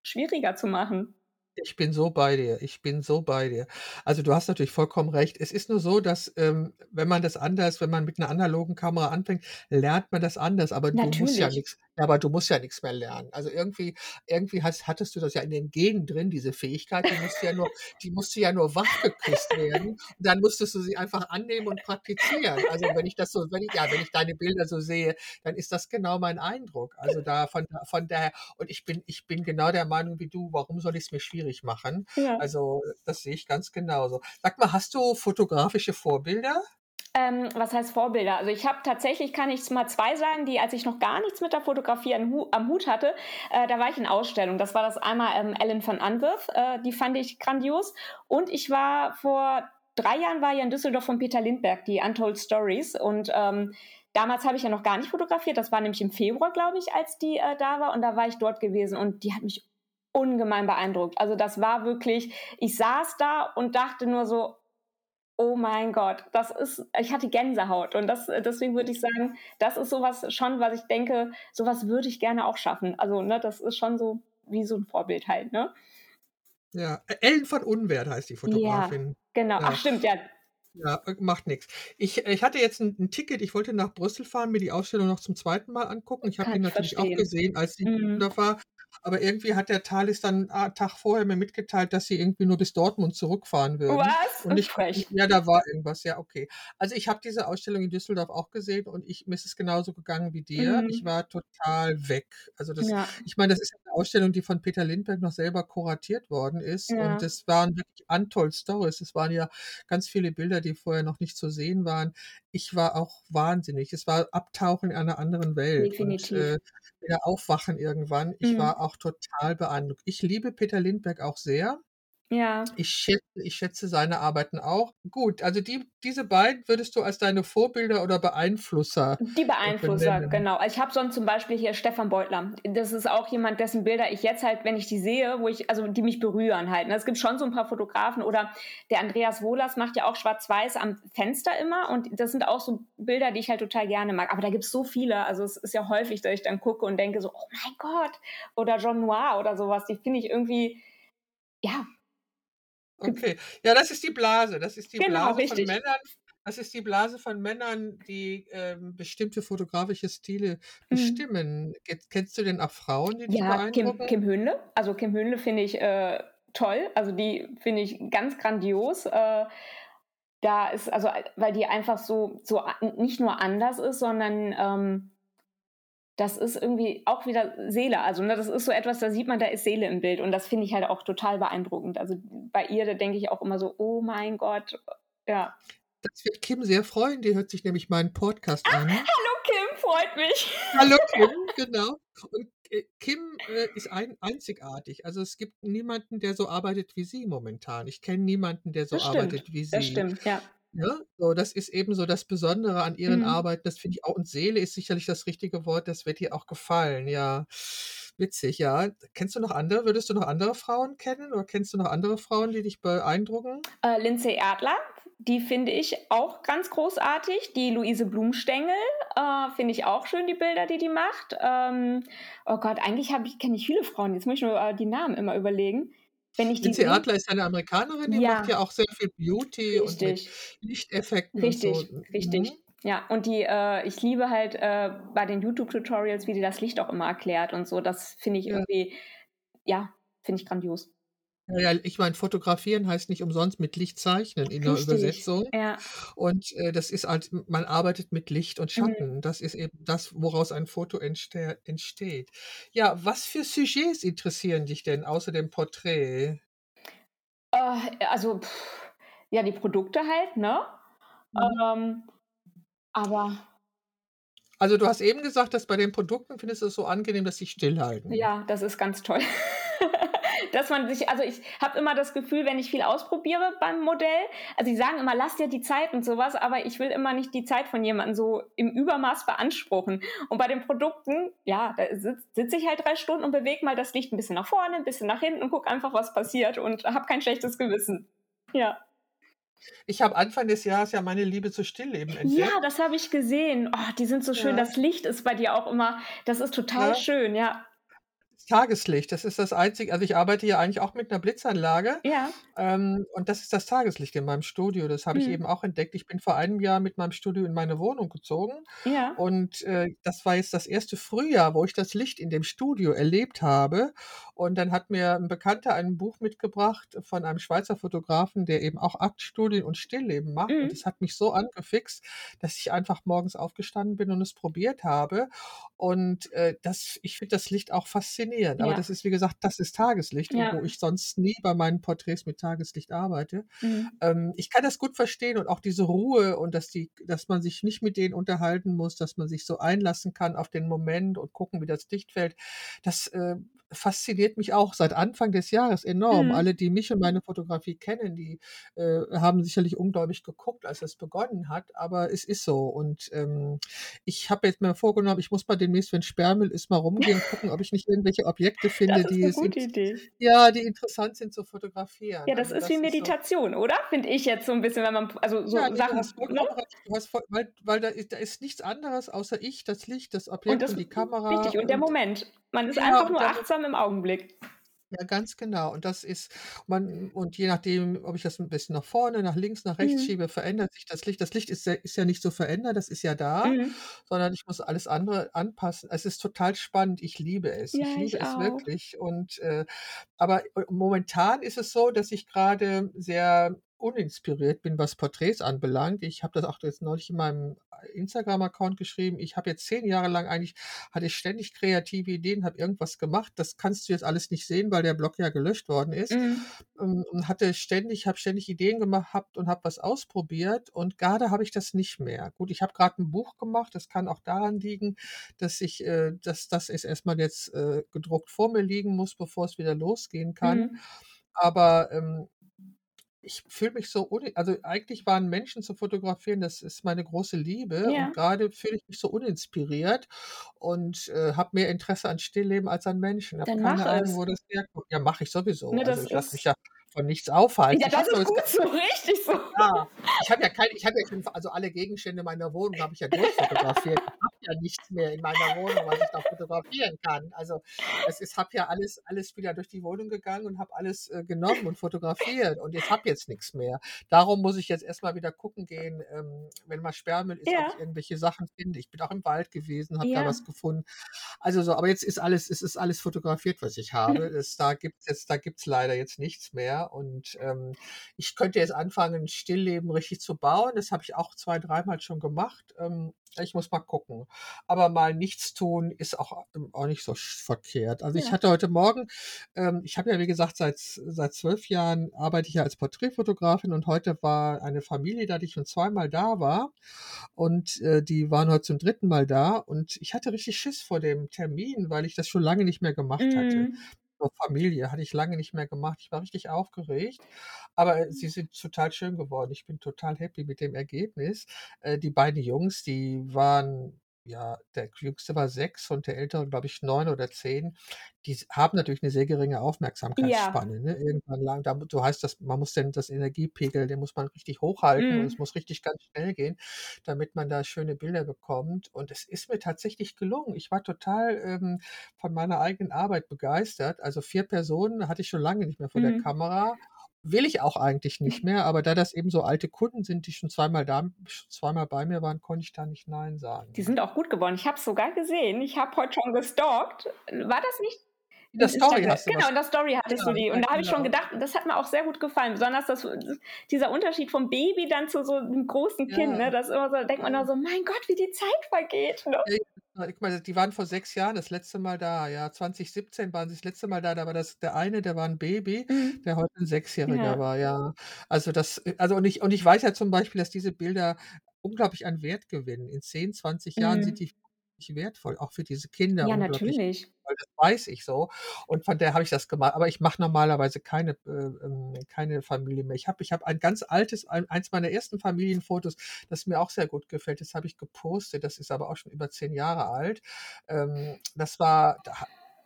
schwieriger zu machen. Ich bin so bei dir. Ich bin so bei dir. Also, du hast natürlich vollkommen recht. Es ist nur so, dass, ähm, wenn man das anders wenn man mit 'ner analogen Kamera anfängt, lernt man das anders, aber du musst ja Natürlich. ja, aber du musst ja nix mehr lernen. Also, irgendwie irgendwie hast hattest du das ja in den Genen drin, diese Fähigkeit, die musste ja nur die musste ja nur wachgeküsst werden und dann musstest du sie einfach annehmen und praktizieren. Also, wenn ich das so wenn ich ja, wenn ich deine Bilder so sehe, dann ist das genau mein Eindruck. Also, da von von daher und ich bin ich bin genau der Meinung wie du, warum soll ich's mir schwierig machen? Ja. Also, das sehe ich ganz genauso. Sag mal, hast du fotografische Vorbilder? Ähm, was heißt Vorbilder? Also, ich habe tatsächlich kann ich mal 2 sagen, die als ich noch gar nichts mit der Fotografie am Hut hatte, äh, da war ich in Ausstellungen. Das war das einmal, ähm, Ellen van Unwerth, äh, die fand ich grandios. Und ich war vor 3 Jahren war ja in Düsseldorf von Peter Lindbergh, die Untold Stories. Und, ähm, damals habe ich ja noch gar nicht fotografiert. Das war nämlich im Februar, glaube ich, als die, äh, da war und da war ich dort gewesen und die hat mich ungemein beeindruckt. Also, das war wirklich ich saß da und dachte nur so: „Oh mein Gott, das ist“ ich hatte Gänsehaut und das deswegen würde ich sagen, das ist so was schon, was ich denke, so was würde ich gerne auch schaffen. Also, ne, das ist schon so wie so 'n Vorbild halt, ne? Ja, Ellen von Unwerth heißt die Ja, Fotografin. genau. Ach Ja. stimmt, ja. Ja, äh, macht nix. Ich ich hatte jetzt 'n 'n Ticket, ich wollte nach Brüssel fahren, mir die Ausstellung noch zum 2. Mal angucken. Ich habe die natürlich auch verstehen. gesehen, als sie in Mhm. Düsseldorf war, aber irgendwie hat der Thalys dann a Tag vorher mir mitgeteilt, dass sie irgendwie nur bis Dortmund zurückfahren würden Was? und ich Frech. ja, da war irgendwas, ja, okay. Also, ich habe diese Ausstellung in Düsseldorf auch gesehen und ich mir ist es genauso gegangen wie dir. Ich Mhm. war total weg. Also, das Ja. ich meine, das ist ja Ausstellung, die von Peter Lindbergh noch selber kuratiert worden ist und Ja. das waren wirklich Untold Stories. Es waren ja ganz viele Bilder, die vorher noch nicht zu sehen waren. Ich war auch wahnsinnig. Es war Abtauchen in einer anderen Welt und, Definitiv. äh, wieder aufwachen irgendwann. Ich Mhm. war auch total beeindruckt. Ich liebe Peter Lindbergh auch sehr. Ja. Ich schätze ich schätze seine Arbeiten auch. Gut, also die diese beiden würdest du als deine Vorbilder oder Beeinflusser, Die äh, Beeinflusser, benennen? genau. Ich habe sonst zum Beispiel hier Stefan Beutler. Das ist auch jemand, dessen Bilder ich jetzt halt, wenn ich die sehe, wo ich also, die mich berühren halt, ne? Es gibt schon so 'n paar Fotografen oder der Andreas Wohlers macht ja auch schwarz-weiß am Fenster immer und das sind auch so Bilder, die ich halt total gerne mag. Aber da gibt's so viele. Also, es ist ja häufig, dass ich dann gucke und denke so: „Oh mein Gott.“ Oder Jeanne Noir oder so was. Die finde ich irgendwie ja. Okay. Ja, das ist die Blase. Das ist die Genau, Blase von richtig. Männern das ist die Blase von Männern, die, ähm, bestimmte fotografische Stile Mhm. bestimmen. Ke kennst du denn auch Frauen, die dich Ja, Kim beeindrucken? Kim Höhnle. Also, Kim Höhnle finde ich, äh, toll. Also, die finde ich ganz grandios. Äh, da ist also, al weil die einfach so so nicht nur anders ist, sondern, ähm das ist irgendwie auch wieder Seele. Also, ne, das ist so etwas, da sieht man, da ist Seele im Bild und das finde ich halt auch total beeindruckend. Also, bei ihr, da denke ich auch immer so: „Oh mein Gott.“ Ja. Das wird Kim sehr freuen, die hört sich nämlich meinen Podcast Ach, an. (laughs) hallo Kim, freut mich. Hallo (laughs) Kim, genau. Und, äh, Kim, äh, ist ein einzigartig. Also, es gibt niemanden, der so arbeitet wie sie momentan. Ich kenne niemanden, der so Das arbeitet wie Das sie, stimmt, ja. Ne? So, das ist eben so das Besondere an ihren Mhm. Arbeiten. Das finde ich auch und Seele ist sicherlich das richtige Wort, das wird ihr auch gefallen, ja. Witzig, ja. Kennst du noch andere würdest du noch andere Frauen kennen oder kennst du noch andere Frauen, die dich beeindrucken? Äh, Lindsay Adler, die finde ich auch ganz großartig. Die Luise Blumstengel, äh, finde ich auch schön, die Bilder, die die macht. Ähm, oh Gott, eigentlich habe ich kenne ich viele Frauen. Jetzt muss ich nur, äh, die Namen immer überlegen. Wenn ich die Lindsay Adler ist eine Amerikanerin, die macht Ja. ja auch sehr viel Beauty und mit Richtig. Lichteffekten und so. Richtig, Mhm. richtig. Ja, und die äh, ich liebe halt, äh, bei den YouTube-Tutorials, wie die das Licht auch immer erklärt und so. Das finde ich Ja. irgendwie ja, finde ich grandios. Ja, ich meine, fotografieren heißt nicht umsonst mit Licht zeichnen in der Richtig, Übersetzung. ja. Und, äh, das ist halt man arbeitet mit Licht und Mhm. Schatten. Das ist eben das, woraus ein Foto entste entsteht. Ja, was für Sujets interessieren dich denn außer dem Porträt? Äh, also, ja, die Produkte halt, ne? Mhm. Ähm, aber Also, du hast eben gesagt, dass bei den Produkten findest du es so angenehm, dass sie stillhalten. Ja, das ist ganz toll. (laughs) Dass man sich also, ich habe immer das Gefühl, wenn ich viel ausprobiere beim Modell also, die sagen immer: „Lass dir die Zeit“ und so was, aber ich will immer nicht die Zeit von jemandem so im Übermaß beanspruchen. Und bei den Produkten, ja, da sitz sitze ich halt 3 Stunden und bewege mal das Licht 'n bisschen nach vorne, 'n bisschen nach hinten und gucke einfach, was passiert und habe kein schlechtes Gewissen. Ja. Ich habe Anfang des Jahres ja meine Liebe zu Stillleben Ja, entdeckt. das habe ich gesehen. Oh, die sind so schön. Ja. Das Licht ist bei dir auch immer das ist total Ja. schön, ja. Tageslicht, das ist das einzige also, ich arbeite hier eigentlich auch mit 'ner Blitzanlage, Ja. ähm, und das ist das Tageslicht in meinem Studio. Das habe ich Mhm. eben auch entdeckt. Ich bin vor einem Jahr mit meinem Studio in meine Wohnung gezogen Ja. und, äh, das war jetzt das erste Frühjahr, wo ich das Licht in dem Studio erlebt habe. Und dann hat mir 'n Bekannter ein Buch mitgebracht von einem Schweizer Fotografen, der eben auch Aktstudien und Stillleben macht. Und Mhm. das hat mich so angefixt, dass ich einfach morgens aufgestanden bin und es probiert habe. Und, äh, das ich finde das Licht auch faszinierend. Aber Ja. das ist, wie gesagt, das ist Tageslicht und wo Ja. ich sonst nie bei meinen Porträts mit Tageslicht arbeite. Mhm. Ähm, ich kann das gut verstehen und auch diese Ruhe und dass die dass man sich nicht mit denen unterhalten muss, dass man sich so einlassen kann auf den Moment und gucken, wie das Licht fällt. Das, äh, fasziniert mich auch seit Anfang des Jahres enorm. Mhm. Alle, die mich und meine Fotografie kennen, die, äh, haben sicherlich ungläubig geguckt, als das begonnen hat, aber es ist so. Und, ähm, ich habe jetzt mir vorgenommen, ich muss mal demnächst, wenn Sperrmüll ist, mal rumgehen, gucken, ob ich nicht irgendwelche Objekte (laughs) finde, Das die es ja, die interessant sind zu fotografieren. Ja, das Also, ist wie das ist so Meditation, oder? Finde ich jetzt so 'n bisschen, wenn man also, so Ja, Sachen, ne? Du hast weil weil da ist da ist nichts anderes außer ich, das Licht, das Und Objekt das und die Kamera richtig, und der und Moment. Man ist ja, einfach nur achtsam im Augenblick. Ja, ganz genau. Und das ist man und je nachdem, ob ich das 'n bisschen nach vorne, nach links, nach rechts Mhm. schiebe, verändert sich das Licht. Das Licht ist ja ist ja nicht so verändert, das ist ja da, Mhm. sondern ich muss alles andere anpassen. Es ist total spannend. Ich liebe es. Ja, Ich liebe ich es auch. wirklich. Und, äh aber, äh, momentan ist es so, dass ich grade sehr uninspiriert bin, was Porträts anbelangt. Ich habe das auch jetzt neulich in meinem Instagram-Account geschrieben. Ich habe jetzt 10 Jahre lang eigentlich hatte ich ständig kreative Ideen, habe irgendwas gemacht. Das kannst du jetzt alles nicht sehen, weil der Blog ja gelöscht worden ist. Mhm. Ähm, und hatte ständig habe ständig Ideen gehabt und habe was ausprobiert und grade habe ich das nicht mehr. Gut, ich habe grad 'n Buch gemacht. Das kann auch daran liegen, dass ich äh, dass das es erst mal jetzt, äh, gedruckt vor mir liegen muss, bevor es wieder losgehen kann. Mhm. Aber, ähm, ich fühle mich so also, eigentlich waren Menschen zu fotografieren, das ist meine große Liebe und Ja. grade fühle ich mich so uninspiriert und, äh, habe mehr Interesse an Stillleben als an Menschen. Habe keine Ahnung, wo das herkommt. Ja, mache ich sowieso. Ne, Also, ich lasse mich ja von nichts aufhalten. Ja, das ist gut so, (laughs) richtig so. ja, ich habe ja keine ich habe ja schon also, alle Gegenstände meiner Wohnung habe ich ja durchfotografiert. Ja nichts mehr in meiner Wohnung, was ich da fotografieren kann. Also, es ist habe ja alles alles wieder durch die Wohnung gegangen und habe alles, äh, genommen und fotografiert und ich habe jetzt nix mehr. Darum muss ich jetzt erst mal wieder gucken gehen, ähm, wenn mal Sperrmüll ist, ob Ja. ich irgendwelche Sachen finde. Ich bin auch im Wald gewesen, habe da Ja. was gefunden. Also, so aber jetzt ist alles es ist alles fotografiert, was ich habe. (laughs) Es da gibt's jetzt da gibt's leider jetzt nichts mehr und, ähm, ich könnte jetzt anfangen, Stillleben richtig zu bauen. Das habe ich auch 2, dreimal schon gemacht. Ähm, ich muss mal gucken. Aber mal nichts tun ist auch, ähm, auch nicht so verkehrt. Also, ich Ja. hatte heute Morgen ähm, ich habe ja, wie gesagt, seit seit 12 Jahren arbeite ich ja als Porträtfotografin und heute war eine Familie da, die schon zweimal da war und, äh, die waren heute zum 3. Mal da und ich hatte richtig Schiss vor dem Termin, weil ich das schon lange nicht mehr gemacht hatte. So Familie hatte ich lange nicht mehr gemacht. Ich war richtig aufgeregt, aber, äh, sie sind total schön geworden. Ich bin total happy mit dem Ergebnis. Äh, die beiden Jungs, die waren ja, der Jüngste war 6 und der Ältere, glaube ich, 9 oder 10. Die haben natürlich 'ne sehr geringe Ja. Aufmerksamkeitsspanne, ne? Irgendwann lang da so heißt das, man muss denn das Energiepegel den muss man richtig hochhalten und es Mhm. muss richtig ganz schnell gehen, damit man da schöne Bilder bekommt. Und es ist mir tatsächlich gelungen. Ich war total, ähm, von meiner eigenen Arbeit begeistert. Also, 4 Personen hatte ich schon lange nicht mehr vor der Mhm. Kamera. Will ich auch eigentlich nicht mehr, aber da das eben so alte Kunden sind, die schon zweimal da schon zweimal bei mir waren, konnte ich da nicht nein sagen, Die sind auch gut geworden. Ich habe es sogar gesehen. Ich habe heute schon gestalkt. War das nicht In der Story hast du Genau, in der Story hattest ja, du die. Und da habe ich schon genau. gedacht das hat mir auch sehr gut gefallen. Besonders das dieser Unterschied vom Baby dann zu so 'nem großen Kind, Ja. ne? Das immer so da denkt man Ja. so: „Mein Gott, wie die Zeit vergeht“, ne? Guck mal, die waren vor 6 Jahren das letzte Mal da, ja. 2017 waren sie das letzte Mal da. Da war das der eine, der war 'n Baby, Mhm. der heute 'n Sechsjähriger Ja. war, ja. Also, das äh, also, und ich und ich weiß ja zum Beispiel, dass diese Bilder unglaublich an Wert gewinnen. In 10, 20 Jahren sind Mhm. die wertvoll, auch für diese Kinder Ja, unglaublich natürlich. weil das weiß ich so. Und von daher habe ich das gemacht. Aber ich mache normalerweise keine äh, ähm, keine Familie mehr. Ich habe ich habe ein ganz altes ein eins meiner ersten Familienfotos, das mir auch sehr gut gefällt. Das habe ich gepostet. Das ist aber auch schon über 10 Jahre alt. Ähm, das war da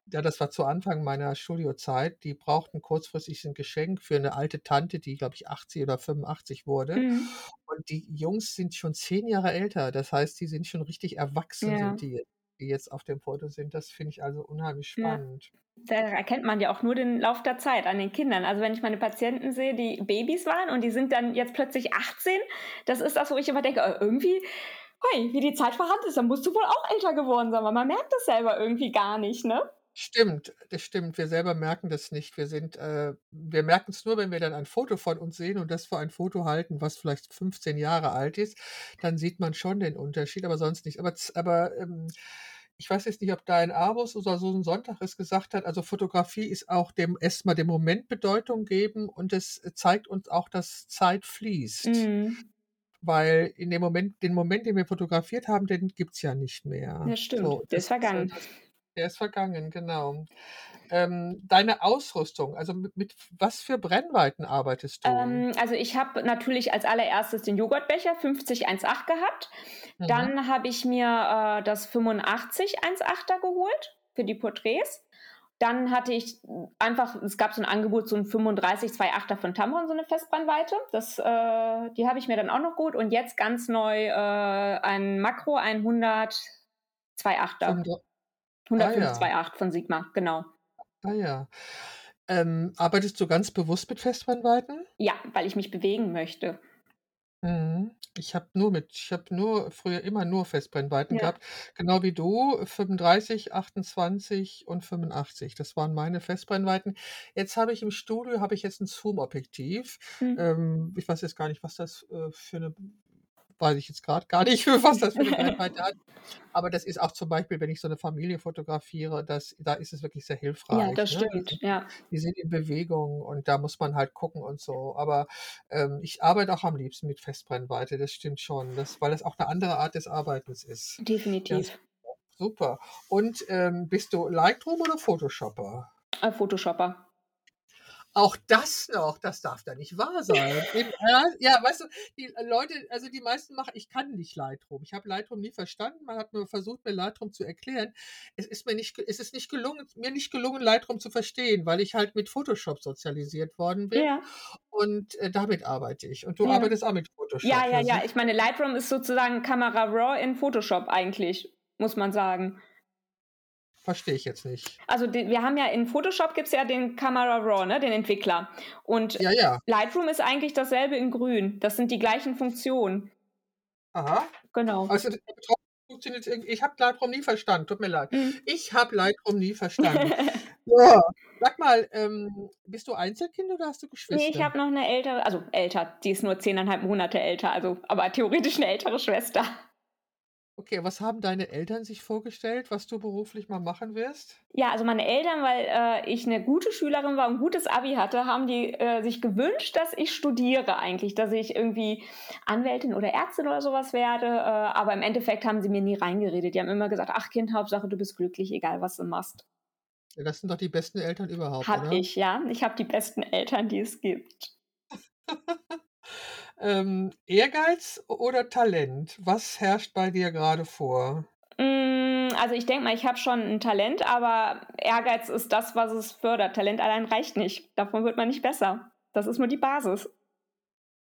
ja, das war zu Anfang meiner Studiozeit. Die brauchten kurzfristig 'n Geschenk für 'ne alte Tante, die, glaube ich, 80 oder 85 wurde. Mhm. Und die Jungs sind schon 10 Jahre älter. Das heißt, die sind schon richtig erwachsen Ja. sind die jetzt. die jetzt auf dem Foto sind. Das finde ich also unheimlich Ja. spannend. Da erkennt man ja auch nur den Lauf der Zeit an den Kindern. Also wenn ich meine Patienten sehe, die Babys waren und die sind dann jetzt plötzlich 18, das ist das, wo ich immer denke, äh, irgendwie, hui, wie die Zeit verrannt ist, dann musst du wohl auch älter geworden sein, weil man merkt das selber irgendwie gar nicht, ne? Stimmt, das stimmt. Wir selber merken das nicht. Wir sind, äh, wir merken es nur, wenn wir dann ein Foto von uns sehen und das für ein Foto halten, was vielleicht 15 Jahre alt ist, dann sieht man schon den Unterschied, aber sonst nicht. Aber, z- aber ähm, ich weiß jetzt nicht, ob dein Abus oder so ein Sonntag es gesagt hat, also Fotografie ist auch dem erstmal dem Moment Bedeutung geben und es zeigt uns auch, dass Zeit fließt. Mhm. Weil in dem Moment, den Moment, den wir fotografiert haben, den gibt es ja nicht mehr. Ja, stimmt. So, Der das ist vergangen. Der ist vergangen, genau. Ähm, deine Ausrüstung, also mit, mit was für Brennweiten arbeitest du? Ähm, also ich habe natürlich als allererstes den Joghurtbecher 5018 gehabt. Mhm. Dann habe ich mir äh, das 8518er geholt für die Porträts. Dann hatte ich einfach, es gab so ein Angebot, so ein 35-28er von Tamron, so eine Festbrennweite. Das, äh, die habe ich mir dann auch noch geholt. Und jetzt ganz neu äh, ein Makro 100 28er. Fünfund- 105 Ah, ja. 28 von Sigma, genau. Ah ja. Ähm, arbeitest du ganz bewusst mit Festbrennweiten? Ja, weil ich mich bewegen möchte. Mhm. Ich habe nur mit, ich habe nur früher immer nur Festbrennweiten Ja. gehabt, genau wie du, 35, 28 und 85. Das waren meine Festbrennweiten. Jetzt habe ich im Studio habe ich jetzt ein Zoom-Objektiv. Hm. Ähm, ich weiß jetzt gar nicht, was das äh, für eine, weiß ich jetzt gerade gar nicht, (laughs) was das für eine (laughs) Brennweite hat. Aber das ist auch zum Beispiel, wenn ich so eine Familie fotografiere, das, da ist es wirklich sehr Ja, hilfreich. das Ne? Stimmt. sind, Ja. die sind in Bewegung und da muss man halt gucken und so. Aber ähm, ich arbeite auch am liebsten mit Festbrennweite, das stimmt schon, das, weil das auch eine andere Art des Arbeitens ist. Ja, Definitiv. super. Und ähm, bist du Lightroom oder Photoshopper? Äh, Photoshopper. Auch das noch, das darf da nicht wahr sein. Im Ernst? Ja, weißt du, die Leute, also die meisten machen, ich kann nicht Lightroom. Ich habe Lightroom nie verstanden. Man hat nur versucht, mir Lightroom zu erklären. Es ist mir nicht, es ist nicht gelungen, mir nicht gelungen, Lightroom zu verstehen, weil ich halt mit Photoshop sozialisiert worden bin Ja. und äh, damit arbeite ich. Und du Ja. arbeitest auch mit Photoshop. Ja, ja, Ja, ja. Ich meine, Lightroom ist sozusagen Camera Raw in Photoshop eigentlich, muss man sagen. Verstehe ich jetzt nicht. Also die, wir haben ja in Photoshop gibt es ja den Camera Raw, ne, den Entwickler. Und Ja, ja. Lightroom ist eigentlich dasselbe in grün. Das sind die gleichen Funktionen. Aha. Genau. Also funktioniert ich habe Lightroom nie verstanden. Tut mir leid. Mhm. Ich habe Lightroom nie verstanden. (laughs) Ja. Sag mal, ähm, bist du Einzelkind oder hast du nee, Geschwister? ich habe noch eine ältere, also älter, die ist nur zehneinhalb Monate älter, also aber theoretisch eine ältere Schwester. Okay, was haben deine Eltern sich vorgestellt, was du beruflich mal machen wirst? Ja, also meine Eltern, weil äh, ich eine gute Schülerin war und ein gutes Abi hatte, haben die äh, sich gewünscht, dass ich studiere eigentlich, dass ich irgendwie Anwältin oder Ärztin oder sowas werde. Äh, aber im Endeffekt haben sie mir nie reingeredet. Die haben immer gesagt, ach Kind, Hauptsache du bist glücklich, egal was du machst. Ja, das sind doch die besten Eltern überhaupt, Hab oder? ich, ja. Ich habe die besten Eltern, die es gibt. (laughs) Ähm, Ehrgeiz oder Talent? Was herrscht bei dir gerade vor? Mm, Also ich denke mal, ich habe schon ein Talent, aber Ehrgeiz ist das, was es fördert. Talent allein reicht nicht. Davon wird man nicht besser. Das ist nur die Basis.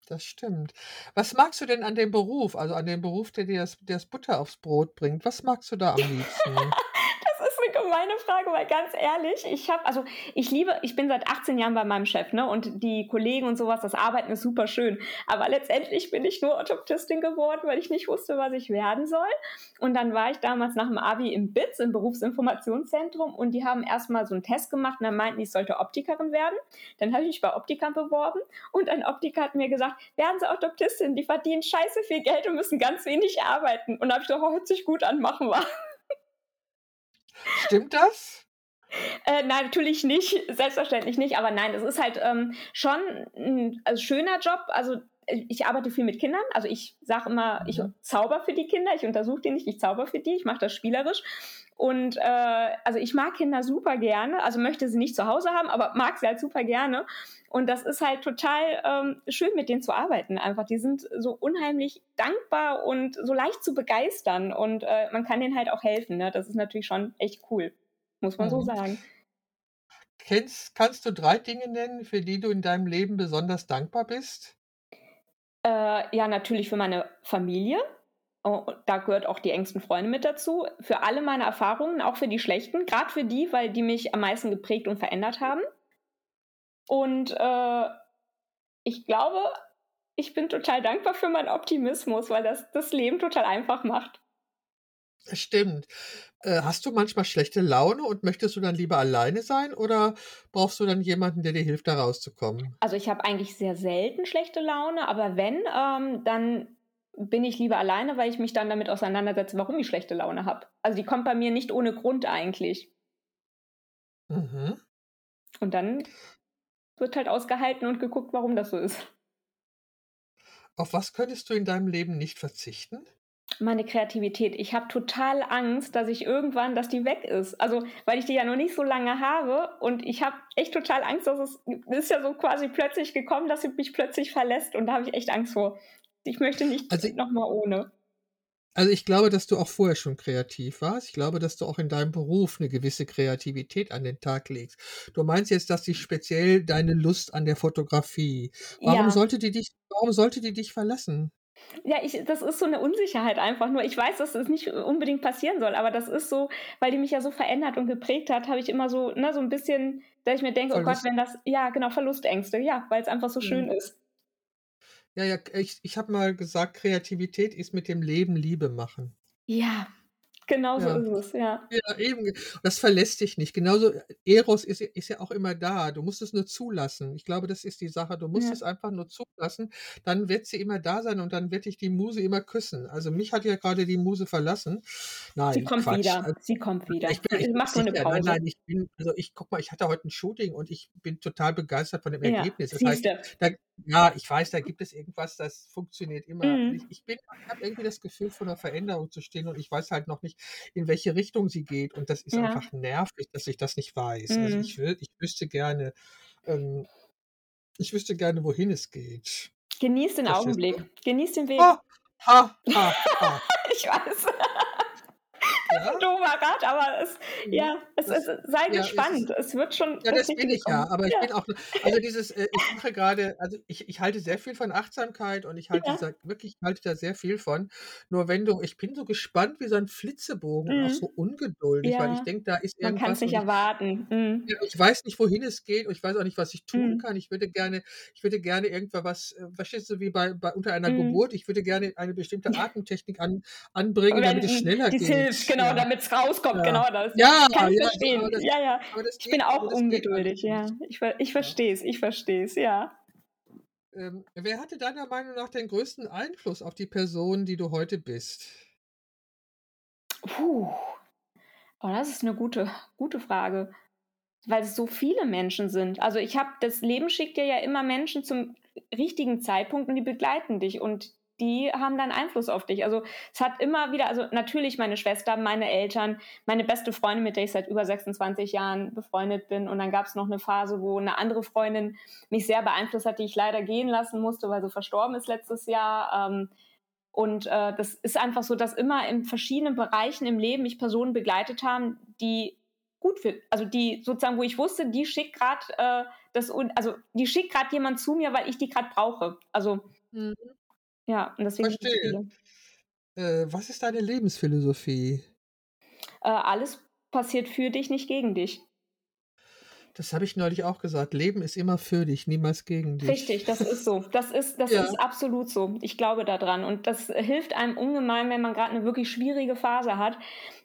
Das stimmt. Was magst du denn an dem Beruf, also an dem Beruf, der dir das, der das Butter aufs Brot bringt? Was magst du da am liebsten? (laughs) Das ist eine gemeine Frage, weil ganz ehrlich, ich habe, also ich liebe, ich bin seit 18 Jahren bei meinem Chef, ne? Und die Kollegen und sowas, das Arbeiten ist super schön. Aber letztendlich bin ich nur Orthoptistin geworden, weil ich nicht wusste, was ich werden soll. Und dann war ich damals nach dem Abi im BITS, im Berufsinformationszentrum, und die haben erstmal so einen Test gemacht und dann meinten, ich sollte Optikerin werden. Dann habe ich mich bei Optikern beworben und ein Optiker hat mir gesagt, werden Sie Orthoptistin, die verdienen scheiße viel Geld und müssen ganz wenig arbeiten. Und da habe ich gesagt, oh, hört sich gut an, machen wir. Stimmt das? Äh, nein, natürlich nicht, (laughs) selbstverständlich nicht, aber nein, es ist halt ähm, schon ein also schöner Job. Also äh, ich arbeite viel mit Kindern, also ich sage immer, ich Mhm. zauber für die Kinder, ich untersuche die nicht, ich zauber für die, ich mache das spielerisch. Und äh, also ich mag Kinder super gerne, also möchte sie nicht zu Hause haben, aber mag sie halt super gerne. Und das ist halt total ähm, schön, mit denen zu arbeiten. Einfach, die sind so unheimlich dankbar und so leicht zu begeistern. Und äh, man kann denen halt auch helfen. Ne? Das ist natürlich schon echt cool, muss man so Mhm. sagen. Kennst, kannst du drei Dinge nennen, für die du in deinem Leben besonders dankbar bist? Äh, ja, natürlich für meine Familie, oh, da gehört auch die engsten Freunde mit dazu, für alle meine Erfahrungen, auch für die schlechten, gerade für die, weil die mich am meisten geprägt und verändert haben. Und äh, ich glaube, ich bin total dankbar für meinen Optimismus, weil das das Leben total einfach macht. Das stimmt. Äh, hast du manchmal schlechte Laune und möchtest du dann lieber alleine sein oder brauchst du dann jemanden, der dir hilft, da rauszukommen? Also ich habe eigentlich sehr selten schlechte Laune, aber wenn, ähm, dann bin ich lieber alleine, weil ich mich dann damit auseinandersetze, warum ich schlechte Laune habe. Also die kommt bei mir nicht ohne Grund eigentlich. Mhm. Und dann wird halt ausgehalten und geguckt, warum das so ist. Auf was könntest du in deinem Leben nicht verzichten? Meine Kreativität. Ich habe total Angst, dass ich irgendwann, dass die weg ist. Also, weil ich die ja noch nicht so lange habe und ich habe echt total Angst, dass es, es ist ja so quasi plötzlich gekommen, dass sie mich plötzlich verlässt und da habe ich echt Angst vor. Ich möchte nicht Also nochmal ohne. Also, ich glaube, dass du auch vorher schon kreativ warst. Ich glaube, dass du auch in deinem Beruf eine gewisse Kreativität an den Tag legst. Du meinst jetzt, dass dich speziell deine Lust an der Fotografie warum Ja. sollte die dich warum sollte die dich verlassen? Ja, ich das ist so eine Unsicherheit einfach nur. Ich weiß, dass das nicht unbedingt passieren soll, aber das ist so, weil die mich ja so verändert und geprägt hat, habe ich immer so, ne, so ein bisschen, dass ich mir denke: „Oh Gott, Verlust wenn das“ ja, genau, Verlustängste, ja, weil es einfach so Mhm. schön ist. Ja, ja, ich ich habe mal gesagt, Kreativität ist mit dem Leben Liebe machen. Ja, genau so Ja. ist es, ja. Ja, eben. Das verlässt dich nicht. Genauso äh, Eros ist ja ist ja auch immer da. Du musst es nur zulassen. Ich glaube, das ist die Sache. Du musst Ja. es einfach nur zulassen, dann wird sie immer da sein und dann wird dich die Muse immer küssen. Also, mich hat ja grade die Muse verlassen. Sie Nein, kommt Quatsch. wieder, Also, sie kommt wieder. ich bin Sie ich bin macht nur 'ne sicher. Nein, Pause. nein, ich bin also, ich guck mal, ich hatte heute 'n Shooting und ich bin total begeistert von dem Ja, Ergebnis. Das heißt, siehste. da ja, ich weiß, da gibt es irgendwas, das funktioniert immer. Ich Mhm. ich bin ich habe irgendwie das Gefühl, vor 'ner Veränderung zu stehen und ich weiß halt noch nicht, in welche Richtung sie geht und das ist Ja. einfach nervig, dass ich das nicht weiß. Also, ich Mhm. will ich wüsste gerne ähm, ich wüsste gerne, wohin es geht. Genieß den du? Augenblick. Genieß den Weg. Ha, ha, ha, ha. (laughs) Ich weiß. (laughs) Ja? Doofer Rat, aber es Mhm. ja, es Das es sei ja, es gespannt. Es wird schon Ja, das bin ich ja, aber ich Ja. bin auch also dieses äh, ich (laughs) mache grade also ich ich halte sehr viel von Achtsamkeit und ich halte da wirklich halte da sehr viel von. Nur wenn du ich bin so gespannt wie so 'n Flitzebogen und auch Mhm. so ungeduldig, weil ich denke, da ist man kann's irgendwas nicht ich erwarten. Mhm. ich weiß nicht, wohin es geht und ich weiß auch nicht, was ich tun Mhm. kann. Ich würde gerne ich würde gerne irgendwann was äh, verstehst du, wie bei bei unter einer Mhm. Geburt, ich würde gerne eine bestimmte Atemtechnik an anbringen, damit es schneller geht. hilft, genau, Ja. damit's rauskommt, Ja. genau das. Ja, Kann ich ja, verstehen. das Ja, ja. das Ich bin geht auch geht ungeduldig, ja. Ich ich verstehe es, ich verstehe es, ja. Ähm, wer hatte deiner Meinung nach den größten Einfluss auf die Person, die du heute bist? Puh. Oh, das ist 'ne gute gute Frage, weil es so viele Menschen sind. Also, ich habe das Leben schickt dir ja immer Menschen zum richtigen Zeitpunkt und die begleiten dich und die haben dann Einfluss auf dich. Also, es hat immer wieder also, natürlich meine Schwester, meine Eltern, meine beste Freundin, mit der ich seit über 26 Jahren befreundet bin und dann gab's noch 'ne Phase, wo 'ne andere Freundin mich sehr beeinflusst hat, die ich leider gehen lassen musste, weil sie verstorben ist letztes Jahr. Ähm, und, äh, das ist einfach so, dass immer in verschiedenen Bereichen im Leben mich Personen begleitet haben, die gut für also, die sozusagen wo ich wusste, die schickt grad, äh, das also, die schickt grad jemand zu mir, weil ich die grad brauche. Also Mhm. Ja, und deswegen Verstehe. Äh, was ist deine Lebensphilosophie? Äh, alles passiert für dich, nicht gegen dich. Das habe ich neulich auch gesagt. Leben ist immer für dich, niemals gegen dich. Richtig, das ist so. Das ist (laughs) das Ja. ist absolut so. Ich glaube da dran und das hilft einem ungemein, wenn man grad 'ne wirklich schwierige Phase hat,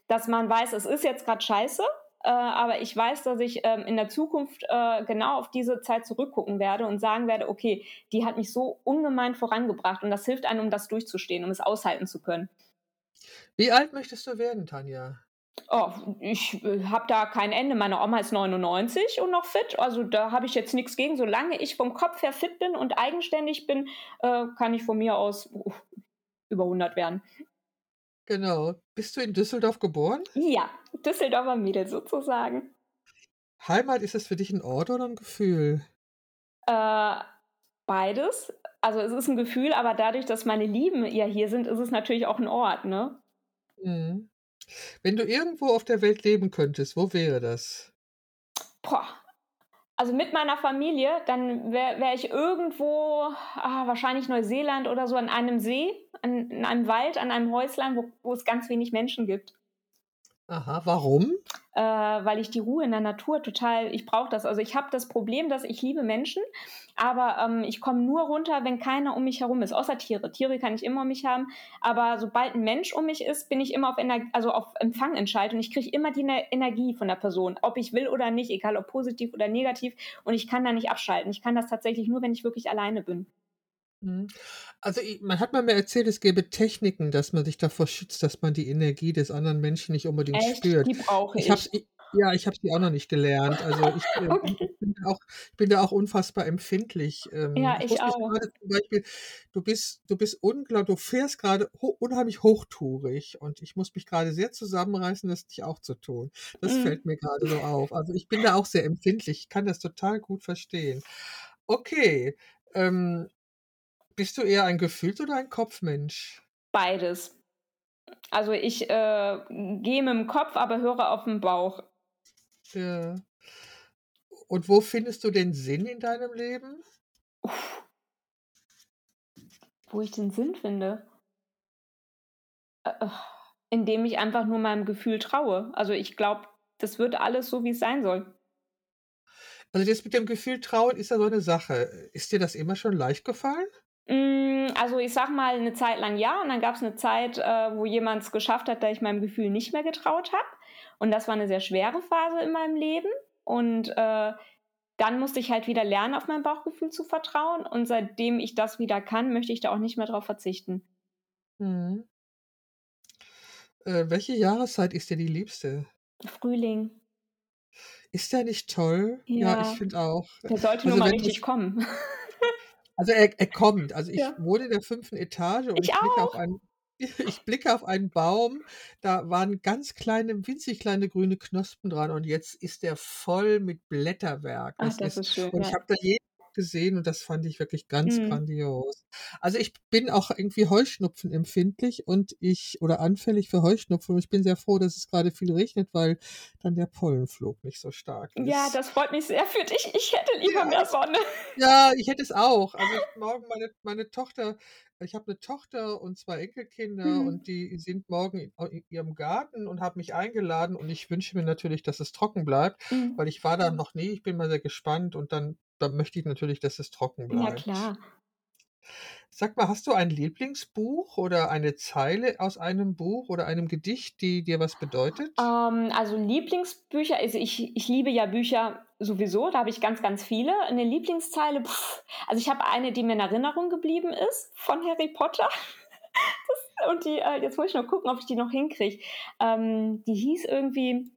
dass man weiß, es ist jetzt grad scheiße, äh, aber ich weiß, dass ich, ähm, in der Zukunft, äh, genau auf diese Zeit zurückgucken werde und sagen werde: „Okay, die hat mich so ungemein vorangebracht“, und das hilft einem, um das durchzustehen, um es aushalten zu können. Wie alt möchtest du werden, Tanja? Oh, ich, äh, habe da kein Ende. Meine Oma ist 99 und noch fit. Also, da habe ich jetzt nix gegen. Solange ich vom Kopf her fit bin und eigenständig bin, äh, kann ich von mir aus über 100 werden. Genau. Bist du in Düsseldorf geboren? Ja, Düsseldorfer Mädel sozusagen. Heimat, ist das für dich 'n Ort oder 'n Gefühl? Äh, beides. Also, es ist 'n Gefühl, aber dadurch, dass meine Lieben ja hier sind, ist es natürlich auch 'n Ort, ne? Mhm. Wenn du irgendwo auf der Welt leben könntest, wo wäre das? Boah. Also mit meiner Familie, dann wäre wär ich irgendwo, ah, wahrscheinlich Neuseeland oder so, an einem See, an, in einem Wald, an einem Häuslein, wo, wo es ganz wenig Menschen gibt. Aha, warum? Äh, weil ich die Ruhe in der Natur total, ich brauche das. Also ich habe das Problem, dass ich liebe Menschen, aber ähm, ich komme nur runter, wenn keiner um mich herum ist, außer Tiere. Tiere kann ich immer um mich haben, aber sobald ein Mensch um mich ist, bin ich immer auf, Ener also auf Empfang entscheidend und ich kriege immer die ne Energie von der Person, ob ich will oder nicht, egal ob positiv oder negativ und ich kann da nicht abschalten. Ich kann das tatsächlich nur, wenn ich wirklich alleine bin. Mhm. Also, man hat mal mir erzählt, es gäbe Techniken, dass man sich davor schützt, dass man die Energie des anderen Menschen nicht unbedingt Echt? spürt. Die brauche Ich ich. ja, ich habe sie auch noch nicht gelernt. Also, ich, (laughs) äh, Okay. bin da auch ich bin da auch unfassbar empfindlich. Ähm, Ja, ich ich auch. zum Beispiel du bist du bist unglaublich, du fährst grade ho unheimlich hochtourig und ich muss mich grade sehr zusammenreißen, das nicht auch zu tun. Das Mhm. fällt mir grade so auf. Also, ich bin da auch sehr empfindlich. Ich kann das total gut verstehen. Okay, ähm bist du eher ein Gefühls oder ein Kopfmensch? Beides. Also, ich, äh, gehe mit'm Kopf, aber höre auf 'n Bauch. Ja. Und wo findest du den Sinn in deinem Leben? Uff. Wo ich den Sinn finde? Äh, indem ich einfach nur meinem Gefühl traue. Also, ich glaube, das wird alles so, wie's sein soll. Also, das mit dem Gefühl trauen ist ja so 'ne Sache. Ist dir das immer schon leicht gefallen? Hm, also, ich sage mal, 'ne Zeit lang ja und dann gab's 'ne Zeit, äh, wo jemand's geschafft hat, dass ich meinem Gefühl nicht mehr getraut habe. Und das war 'ne sehr schwere Phase in meinem Leben. Und, äh, dann musste ich halt wieder lernen, auf mein Bauchgefühl zu vertrauen. Und seitdem ich das wieder kann, möchte ich da auch nicht mehr drauf verzichten. Mhm. Äh, welche Jahreszeit ist dir die liebste? Frühling. Ist der nicht toll? Ja, ich Ja, finde auch. der sollte nur Also, mal wenn richtig das kommen. (laughs) Also, er er kommt. Also, ich Ja. wohne in der 5. Etage und Ich ich blicke auf einen (laughs) (laughs) ich blicke auf einen Baum, da waren ganz kleine winzig kleine grüne Knospen dran und jetzt ist der voll mit Blätterwerk. Ach, Das das ist ist schön, und ich ja. habe da jeden gesehen und das fand ich wirklich ganz Mhm. grandios. Also, ich bin auch irgendwie Heuschnupfen empfindlich und ich oder anfällig für Heuschnupfen und ich bin sehr froh, dass es grade viel regnet, weil dann der Pollenflug nicht so stark Ja, ist. das freut mich sehr für dich. Ich hätte lieber Ja. mehr Sonne. Ja, ich hätte es auch. Also, ich morgen meine meine Tochter ich habe 'ne Tochter und 2 Enkelkinder Mhm. und die sind morgen in ihrem Garten und haben mich eingeladen und ich wünsche mir natürlich, dass es trocken bleibt, Mhm. weil ich war da noch nie. Ich bin mal sehr gespannt und dann dann möchte ich natürlich, dass es trocken Ja, bleibt. klar. Sag mal, hast du ein Lieblingsbuch oder eine Zeile aus einem Buch oder einem Gedicht, die dir was bedeutet? Ähm, also, Lieblingsbücher also, ich ich liebe ja Bücher sowieso, da habe ich ganz, ganz viele. 'Ne Lieblingszeile, also, ich habe eine, die mir in Erinnerung geblieben ist von Harry Potter. (laughs) Das und die äh, jetzt muss ich noch gucken, ob ich die noch hinkriege. Ähm, die hieß irgendwie: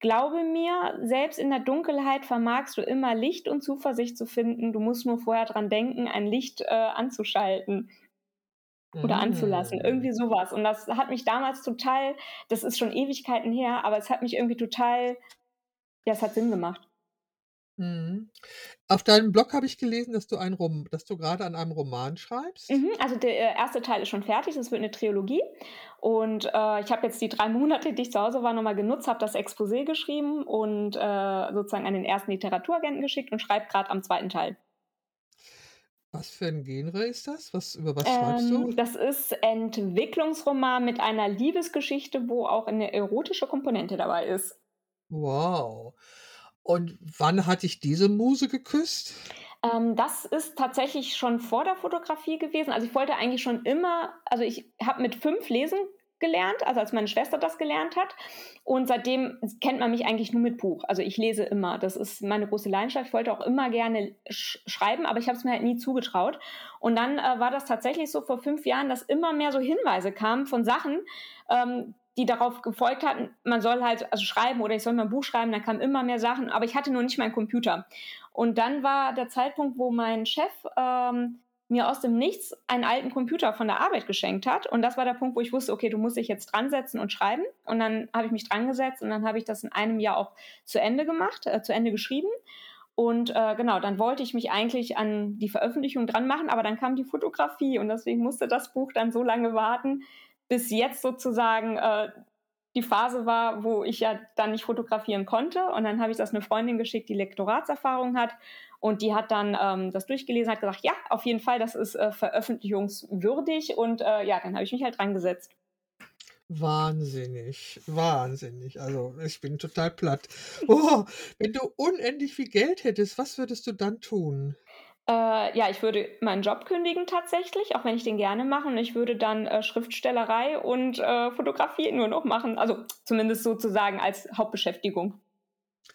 „Glaube mir, selbst in der Dunkelheit vermagst du immer Licht und Zuversicht zu finden. Du musst nur vorher dran denken, ein Licht, äh, anzuschalten oder anzulassen.“ Hm. Irgendwie so was. Und das hat mich damals total das ist schon Ewigkeiten her, aber es hat mich irgendwie total ja, es hat Sinn gemacht. Mhm. Auf deinem Blog habe ich gelesen, dass du ein Rom dass du grade an einem Roman schreibst? Mhm, also, der, äh, 1. Teil ist schon fertig, das wird 'ne Trilogie. Und, äh, ich habe jetzt die 3 Monate, die ich zu Hause war, noch mal genutzt, habe das Exposé geschrieben und, äh, sozusagen an den 1. Literaturagenten geschickt und schreibe grad am 2. Teil. Was für 'n Genre ist das? Was über was schreibst du? Ähm, das ist Entwicklungsroman mit einer Liebesgeschichte, wo auch 'ne erotische Komponente dabei ist. Wow. Und wann hat dich diese Muse geküsst? Ähm, das ist tatsächlich schon vor der Fotografie gewesen. Also, ich wollte eigentlich schon immer also, ich habe mit 5 lesen gelernt, also, als meine Schwester das gelernt hat. Und seitdem kennt man mich eigentlich nur mit Buch. Also, ich lese immer. Das ist meine große Leidenschaft. Ich wollte auch immer gerne sch schreiben, aber ich habe es mir halt nie zugetraut. Und dann, äh, war das tatsächlich so vor 5 Jahren, dass immer mehr so Hinweise kamen von Sachen, ähm, die darauf gefolgt hatten, man soll halt also, schreiben oder ich soll mal 'n Buch schreiben. Dann kamen immer mehr Sachen, aber ich hatte noch nicht mal 'n Computer. Und dann war der Zeitpunkt, wo mein Chef, ähm, mir aus dem Nichts einen alten Computer von der Arbeit geschenkt hat. Und das war der Punkt, wo ich wusste: „Okay, du musst dich jetzt dransetzen und schreiben.“ Und dann habe ich mich drangesetzt und dann habe ich das in einem Jahr auch zu Ende gemacht äh, zu Ende geschrieben. Und, äh, genau, dann wollte ich mich eigentlich an die Veröffentlichung dran machen, aber dann kam die Fotografie und deswegen musste das Buch dann so lange warten, bis jetzt sozusagen, äh die Phase war, wo ich ja dann nicht fotografieren konnte. Und dann habe ich das eine Freundin geschickt, die Lektoratserfahrung hat. Und die hat dann ähm, das durchgelesen, hat gesagt, ja, auf jeden Fall, das ist äh, veröffentlichungswürdig. Und äh, ja, dann habe ich mich halt dran gesetzt. Wahnsinnig, wahnsinnig. Also ich bin total platt. Oh, wenn du unendlich viel Geld hättest, was würdest du dann tun? Äh, ja, ich würde meinen Job kündigen tatsächlich, auch wenn ich den gerne mache. Und ich würde dann äh, Schriftstellerei und äh, Fotografie nur noch machen. Also zumindest sozusagen als Hauptbeschäftigung.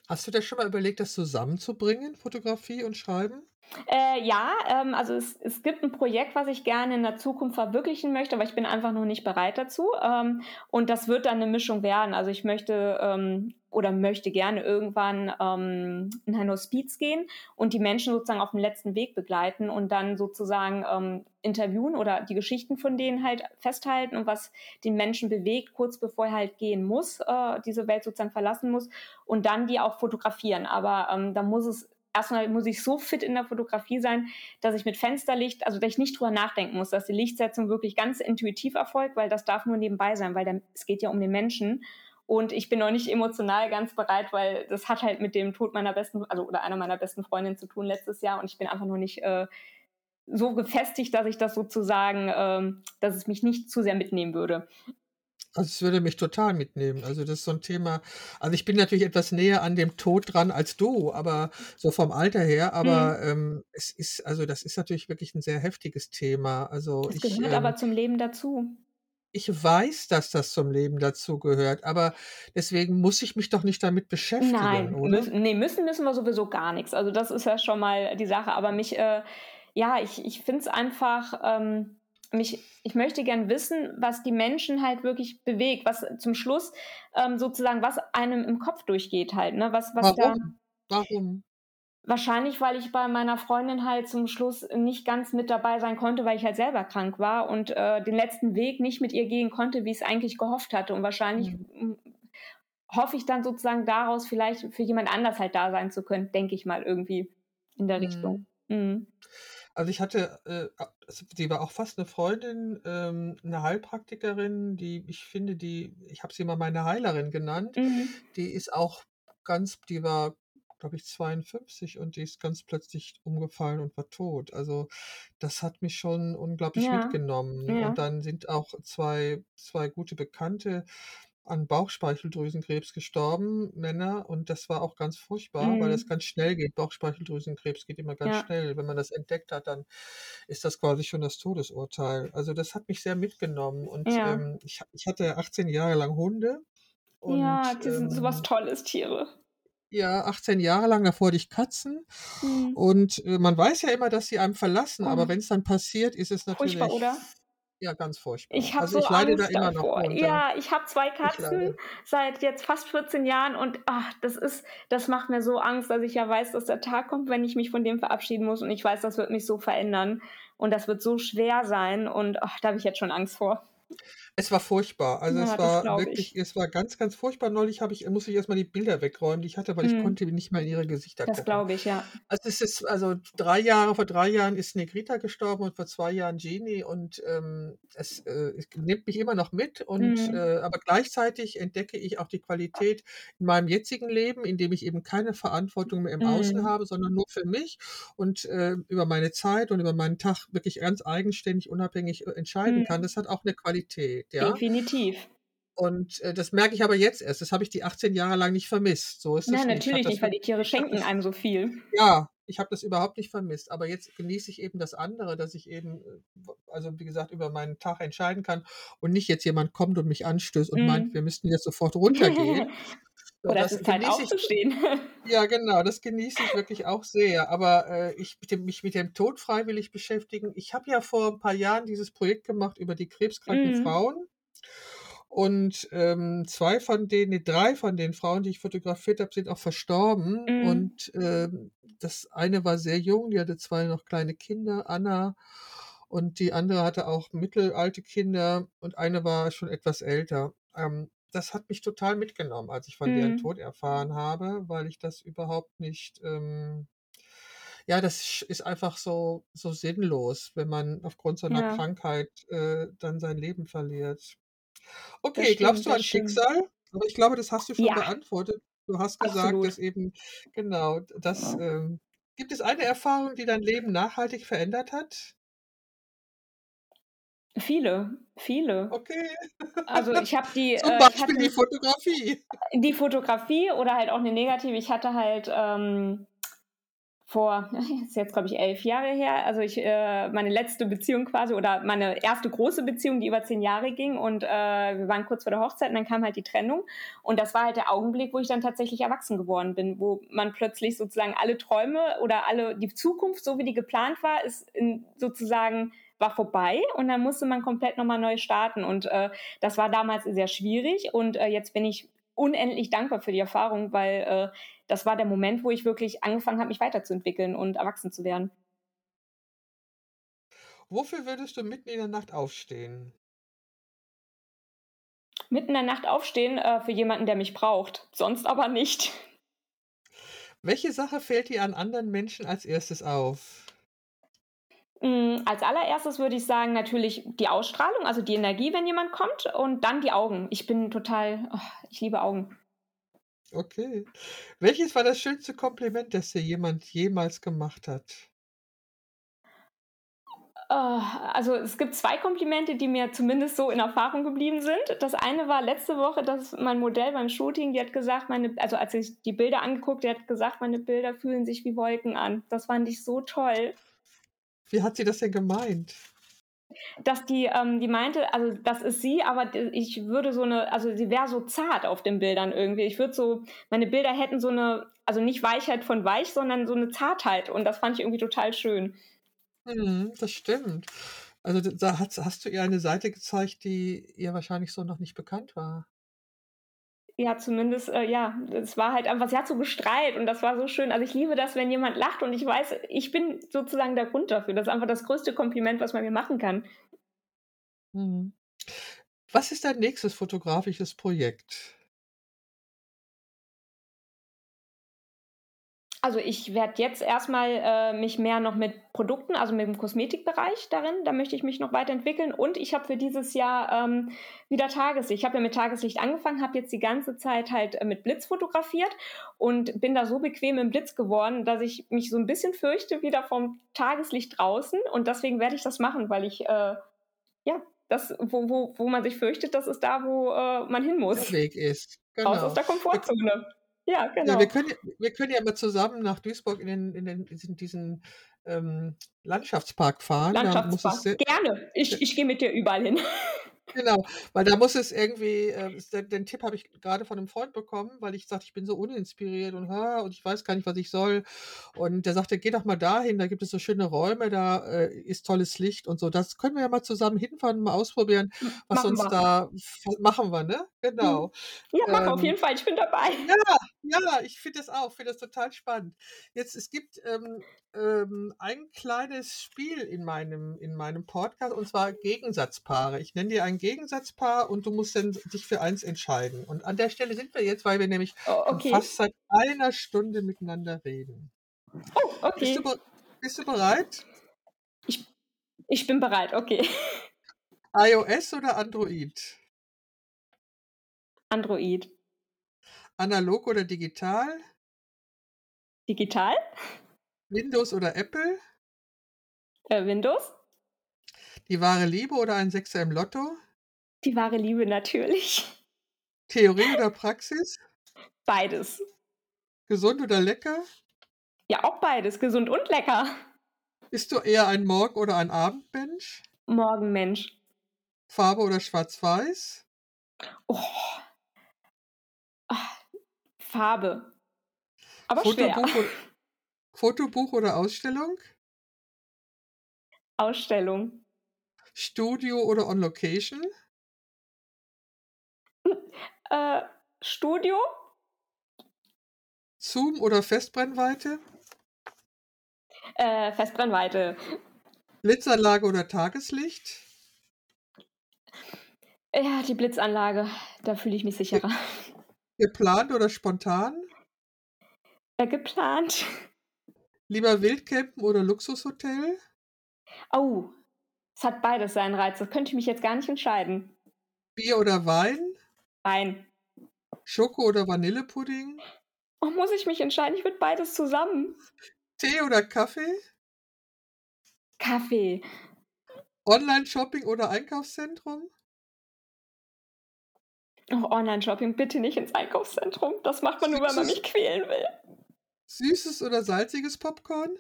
Hast du dir schon mal überlegt, das zusammenzubringen, Fotografie und Schreiben? Äh, ja, ähm, also es, es gibt ein Projekt, was ich gerne in der Zukunft verwirklichen möchte, aber ich bin einfach noch nicht bereit dazu. Ähm, und das wird dann eine Mischung werden. Also ich möchte ähm, oder möchte gerne irgendwann ähm, in ein Hospiz gehen und die Menschen sozusagen auf dem letzten Weg begleiten und dann sozusagen ähm, interviewen oder die Geschichten von denen halt festhalten und was den Menschen bewegt, kurz bevor er halt gehen muss, äh, diese Welt sozusagen verlassen muss und dann die auch fotografieren. Aber ähm, da muss es erstmal muss ich so fit in der Fotografie sein, dass ich mit Fensterlicht, also dass ich nicht drüber nachdenken muss, dass die Lichtsetzung wirklich ganz intuitiv erfolgt, weil das darf nur nebenbei sein, weil der, es geht ja um den Menschen. Und ich bin noch nicht emotional ganz bereit, weil das hat halt mit dem Tod meiner besten, also oder einer meiner besten Freundinnen zu tun letztes Jahr und ich bin einfach noch nicht äh, so gefestigt, dass ich das sozusagen, äh, dass es mich nicht zu sehr mitnehmen würde. Also es würde mich total mitnehmen. Also das ist so ein Thema. Also ich bin natürlich etwas näher an dem Tod dran als du, aber so vom Alter her. Aber mhm. ähm, es ist also das ist natürlich wirklich ein sehr heftiges Thema. Also es gehört ähm, aber zum Leben dazu ich weiß, dass das zum Leben dazugehört, aber deswegen muss ich mich doch nicht damit beschäftigen, Nein, oder? Müssen, nee, müssen müssen wir sowieso gar nichts. Also das ist ja schon mal die Sache. Aber mich, äh, ja, ich, ich finde es einfach, ähm, mich, ich möchte gern wissen, was die Menschen halt wirklich bewegt, was zum Schluss ähm, sozusagen, was einem im Kopf durchgeht halt, ne? Was, was Warum? Da, Warum? Wahrscheinlich, weil ich bei meiner Freundin halt zum Schluss nicht ganz mit dabei sein konnte, weil ich halt selber krank war und äh, den letzten Weg nicht mit ihr gehen konnte, wie ich es eigentlich gehofft hatte. Und wahrscheinlich mhm. hoffe ich dann sozusagen daraus vielleicht für jemand anders halt da sein zu können, denke ich mal irgendwie in der mhm. Richtung. Mhm. Also ich hatte, äh, die war auch fast eine Freundin, ähm, eine Heilpraktikerin, die ich finde, die, ich habe sie mal meine Heilerin genannt, mhm. die ist auch ganz, die war glaube ich, 52 und die ist ganz plötzlich umgefallen und war tot. Also das hat mich schon unglaublich Ja, mitgenommen. ja. Und dann sind auch zwei, zwei gute Bekannte an Bauchspeicheldrüsenkrebs gestorben, Männer, und das war auch ganz furchtbar, weil das Mhm. ganz schnell geht. Bauchspeicheldrüsenkrebs geht immer ganz Ja. schnell. Wenn man das entdeckt hat, dann ist das quasi schon das Todesurteil. Also das hat mich sehr mitgenommen. Und Ja. ähm, ich, ich hatte 18 Jahre lang Hunde Ja, und die sind so was ähm, Tolles, Tiere. Ja, 18 Jahre lang, davor hatte ich Katzen. Mhm. Und, äh, man weiß ja immer, dass sie einem verlassen, aber Oh. wenn es dann passiert, ist es Furchtbar, natürlich oder? ja, ganz furchtbar. Ich habe Also, so ich leide da Angst immer noch davor. drunter. Ja, ich habe 2 Ich Katzen seit jetzt fast 14 Jahren und, ach, das ist das macht mir so Angst, dass ich ja weiß, dass der Tag kommt, wenn ich mich von dem verabschieden muss und ich weiß, das wird mich so verändern und das wird so schwer sein und, ach, da habe ich jetzt schon Angst vor. Es war furchtbar. Also, Ja, es das war wirklich ich. es war ganz, ganz furchtbar. Neulich habe ich musste ich erst mal die Bilder wegräumen, die ich hatte, weil ich Mhm. konnte nicht mal in ihre Gesichter Das gucken. glaube ich, ja. Also, es ist also 3 Jahre vor 3 Jahren ist Negrita gestorben und vor 2 Jahren Genie und, ähm, es, äh, es nimmt mich immer noch mit und, Mhm. äh aber gleichzeitig entdecke ich auch die Qualität in meinem jetzigen Leben, in dem ich eben keine Verantwortung mehr im Außen Mhm. habe, sondern nur für mich und, äh, über meine Zeit und über meinen Tag wirklich ganz eigenständig, unabhängig, äh, entscheiden kann. Mhm. Das hat auch 'ne Qualität, ja? Definitiv. Und, äh, das merke ich aber jetzt erst. Das habe ich die 18 Jahre lang nicht vermisst. So ist Nein, nicht. Natürlich das nicht, weil die Tiere schenken einem so viel. ja, ich habe das überhaupt nicht vermisst. Aber jetzt genieße ich eben das andere, dass ich eben, äh, also, wie gesagt, über meinen Tag entscheiden kann und nicht jetzt jemand kommt und mich anstößt und meint, wir Mhm. müssten jetzt sofort runtergehen. (laughs) Oder das ist Zeit genieße ich aufzustehen. (laughs) ja, genau, das genieße ich wirklich auch sehr. Aber, äh, ich mit dem mich mit dem Tod freiwillig beschäftigen ich habe ja vor 'n paar Jahren dieses Projekt gemacht über die krebskranken Mhm. Frauen. Und, ähm, 2 von denen ne, 3 von den Frauen, die ich fotografiert habe, sind auch verstorben. Mhm. Und, ähm, das eine war sehr jung, die hatte 2 noch kleine Kinder, Anna, und die andere hatte auch mittelalte Kinder und eine war schon etwas älter. Ähm, das hat mich total mitgenommen, als ich von deren Mhm. Tod erfahren habe, weil ich das überhaupt nicht, ähm ja, das ist einfach so so sinnlos, wenn man aufgrund so 'ner Ja. Krankheit, äh, dann sein Leben verliert. Okay, glaubst stimmt, du das an. Schicksal? Aber ich glaube, das hast du schon Ja, beantwortet. Du hast gesagt, absolut. dass eben genau, das, ähm gibt es eine Erfahrung, die dein Leben nachhaltig verändert hat? Viele, viele. Okay. Also, ich habe die (laughs) Zum äh, Beispiel hatte die Fotografie. die Fotografie oder halt auch 'ne negative ich hatte halt, ähm, vor (laughs) ist jetzt, glaube ich, 11 Jahre her, also ich äh, meine letzte Beziehung quasi oder meine erste große Beziehung, die über 10 Jahre ging und, äh, wir waren kurz vor der Hochzeit und dann kam halt die Trennung. Und das war halt der Augenblick, wo ich dann tatsächlich erwachsen geworden bin, wo man plötzlich sozusagen alle Träume oder alle die Zukunft, so wie die geplant war, ist in sozusagen war vorbei und dann musste man komplett noch mal neu starten. Und, äh, das war damals sehr schwierig und, äh, jetzt bin ich unendlich dankbar für die Erfahrung, weil, äh, das war der Moment, wo ich wirklich angefangen habe, mich weiterzuentwickeln und erwachsen zu werden. Wofür würdest du mitten in der Nacht aufstehen? Mitten in der Nacht aufstehen, äh, für jemanden, der mich braucht, sonst aber nicht. Welche Sache fällt dir an anderen Menschen als 1. auf? Hm, als Allererstes würde ich sagen, natürlich die Ausstrahlung, also die Energie, wenn jemand kommt und dann die Augen. Ich bin total oh, ich liebe Augen. Okay. Welches war das schönste Kompliment, das dir jemand jemals gemacht hat? Äh, also, es gibt 2 Komplimente, die mir zumindest so in Erfahrung geblieben sind. Das eine war letzte Woche, dass mein Modell beim Shooting die hat gesagt, meine also, als sich die Bilder angeguckt, die hat gesagt: „Meine Bilder fühlen sich wie Wolken an.“ Das fand ich so toll. Wie hat sie das denn gemeint? Dass die ähm, die meinte also, das ist sie, aber ich würde so 'ne also, sie wäre so zart auf den Bildern irgendwie. Ich würde so meine Bilder hätten so 'ne also, nicht Weichheit von weich, sondern so 'ne Zartheit und das fand ich irgendwie total schön. Mhm, das stimmt. Also, da hast hast du ihr eine Seite gezeigt, die ihr wahrscheinlich so noch nicht bekannt war. Ja, zumindest, äh, ja, es war halt einfach sie hat so gestrahlt und das war so schön. Also, ich liebe das, wenn jemand lacht und ich weiß, ich bin sozusagen der Grund dafür. Das ist einfach das größte Kompliment, was man mir machen kann. Mhm. Was ist dein nächstes fotografisches Projekt? Also, ich werde jetzt erst mal, äh, mich mehr noch mit Produkten also, mit dem Kosmetikbereich darin da möchte ich mich noch weiterentwickeln und ich habe für dieses Jahr, ähm, wieder Tageslicht ich habe ja mit Tageslicht angefangen, habe jetzt die ganze Zeit halt, äh, mit Blitz fotografiert und bin da so bequem im Blitz geworden, dass ich mich so 'n bisschen fürchte wieder vom Tageslicht draußen und deswegen werde ich das machen, weil ich, äh, ja, das wo wo wo man sich fürchtet, das ist da, wo, äh, man hin Der muss. Weg ist, Raus aus genau. der Komfortzone. Ja, Ja, wir genau. können wir können ja mal zusammen nach Duisburg in den in den diesen diesen, ähm, Landschaftspark fahren. Landschaftspark. Gerne. Ich ich gehe mit dir überall hin. (laughs) Genau, weil da muss es irgendwie äh, s den den Tipp habe ich grade von 'nem Freund bekommen, weil ich sagte: „Ich bin so uninspiriert und, ha, und ich weiß gar nicht, was ich soll.“ Und der sagte: „Geh doch mal dahin, da gibt es so schöne Räume, da, äh, ist tolles Licht und so.“ Das können wir ja mal zusammen hinfahren und mal ausprobieren, was machen uns wir. da f machen wir, ne? Mhm. Genau. Ja, machen wir auf Ähm jeden Fall. Ich bin dabei. ja, ja, ich finde das auch, finde das total spannend. Jetzt, es gibt, ähm, ähm, ein kleines Spiel in meinem in meinem Podcast und zwar Gegensatzpaare. Ich nenne dir ein Gegensatzpaar und du musst dann dich für eins entscheiden. Und an der Stelle sind wir jetzt, weil wir nämlich O schon okay. fast seit einer Stunde miteinander reden. Oh, Bist du okay. bist du bereit? Ich ich bin bereit, okay. iOS oder Android? Android. Analog oder digital? Digital? Windows oder Apple? Äh, Windows. Die wahre Liebe oder ein Sechser im Lotto? Die wahre Liebe natürlich. Theorie oder Praxis? Beides. Gesund oder lecker? Ja, auch beides, gesund und lecker. Bist du eher ein Morgen oder ein Abendmensch? Morgenmensch. Farbe oder Schwarz-Weiß? Oh. Ah, Farbe. Aber schwer. Fotobuch (laughs) o Fotobuch oder Ausstellung? Ausstellung. Studio oder on Location? (laughs) Äh, Studio. Zoom oder Festbrennweite? Äh, Festbrennweite. Blitzanlage oder Tageslicht? Ja, die Blitzanlage, da fühle ich mich sicherer. geplant oder spontan? Äh, geplant. (laughs) Lieber Wildcampen oder Luxushotel? Oh, es hat beides seinen Reiz. Da könnte ich mich jetzt gar nicht entscheiden. Bier oder Wein? Wein. Schoko oder Vanillepudding? Oh, muss ich mich entscheiden? Ich würde beides zusammen. Tee oder Kaffee? Kaffee. Online-Shopping oder Einkaufszentrum? Oh, Online-Shopping, bitte nicht ins Einkaufszentrum. Das macht man nur, weil man mich quälen will. Süßes oder salziges Popcorn?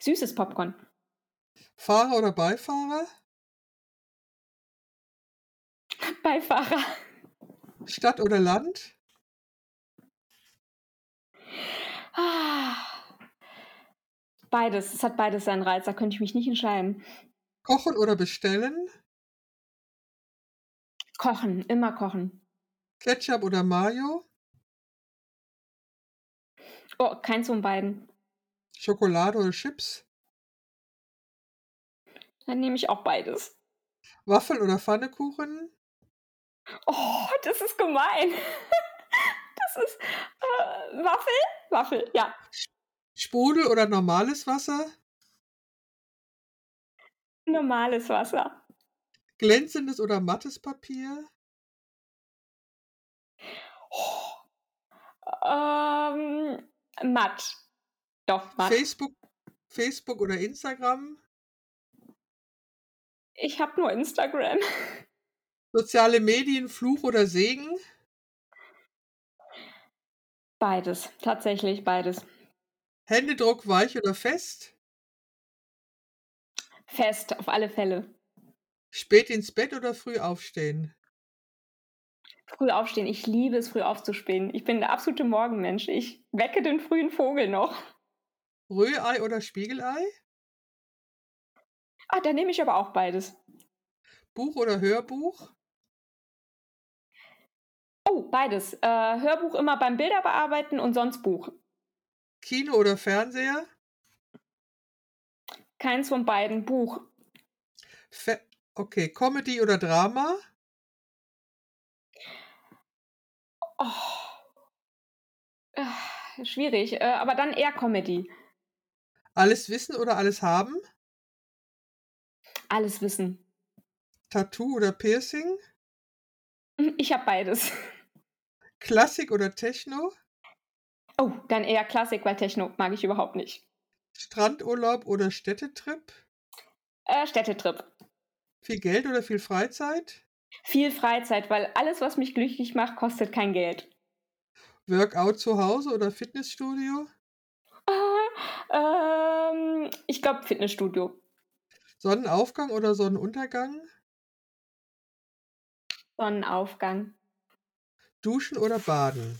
Süßes Popcorn. Fahrer oder Beifahrer? Beifahrer. Stadt oder Land? Ah. Beides. Es hat beides seinen Reiz. Da könnte ich mich nicht entscheiden. Kochen oder bestellen? Kochen. Immer kochen. Ketchup oder Mayo? Oh, keins von beiden. Schokolade oder Chips? Dann nehme ich auch beides. Waffeln oder Pfannekuchen? Oh, das ist gemein. (laughs) Das ist äh, Waffel? Waffel, ja. Sprudel oder normales Wasser? Normales Wasser. Glänzendes oder mattes Papier? Oh. Ähm, matt. Doch, matt. Facebook, Facebook oder Instagram? Ich habe nur Instagram. (laughs) Soziale Medien, Fluch oder Segen? Beides, tatsächlich beides. Händedruck weich oder fest? Fest, auf alle Fälle. Spät ins Bett oder früh aufstehen? Früh aufstehen. Ich liebe es, früh aufzustehen. Ich bin der absolute Morgenmensch. Ich wecke den frühen Vogel noch. Rührei oder Spiegelei? Ah, dann nehme ich aber auch beides. Buch oder Hörbuch? Oh, beides. Äh, Hörbuch immer beim Bilderbearbeiten und sonst Buch. Kino oder Fernseher? Keins von beiden. Buch. Fe okay, Comedy oder Drama? Oh. Äh, schwierig, äh, aber dann eher Comedy. Alles wissen oder alles haben? Alles wissen. Tattoo oder Piercing? Ich habe beides. Klassik oder Techno? Oh, dann eher Klassik, weil Techno mag ich überhaupt nicht. Strandurlaub oder Städtetrip? Äh, Städtetrip. Viel Geld oder viel Freizeit? Viel Freizeit, weil alles, was mich glücklich macht, kostet kein Geld. Workout zu Hause oder Fitnessstudio? Äh, (laughs) ähm, ich glaube Fitnessstudio. Sonnenaufgang oder Sonnenuntergang? Sonnenaufgang. Duschen oder baden?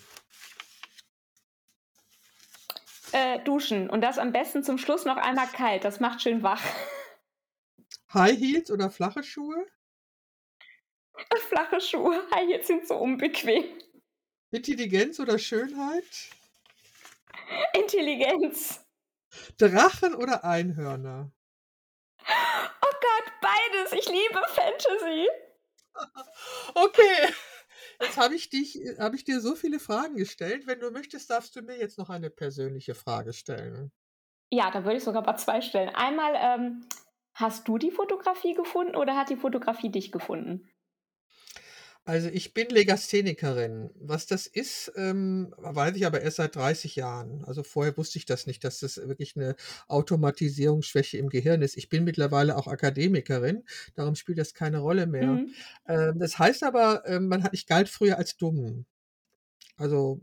Äh, duschen. Und das am besten zum Schluss noch einmal kalt. Das macht schön wach. High Heels oder flache Schuhe? (laughs) Flache Schuhe. High Heels sind so unbequem. Intelligenz oder Schönheit? Intelligenz. Drachen oder Einhörner? Oh Gott, beides. Ich liebe Fantasy. (laughs) Okay. Jetzt habe ich dich, habe ich dir so viele Fragen gestellt. Wenn du möchtest, darfst du mir jetzt noch eine persönliche Frage stellen. Ja, da würde ich sogar mal zwei stellen. Einmal, ähm, hast du die Fotografie gefunden oder hat die Fotografie dich gefunden? Also ich bin Legasthenikerin. Was das ist, ähm, weiß ich aber erst seit 30 Jahren. Also vorher wusste ich das nicht, dass das wirklich eine Automatisierungsschwäche im Gehirn ist. Ich bin mittlerweile auch Akademikerin, darum spielt das keine Rolle mehr. Mhm. Ähm, das heißt aber, ähm, man hat, ich galt früher als dumm. Also,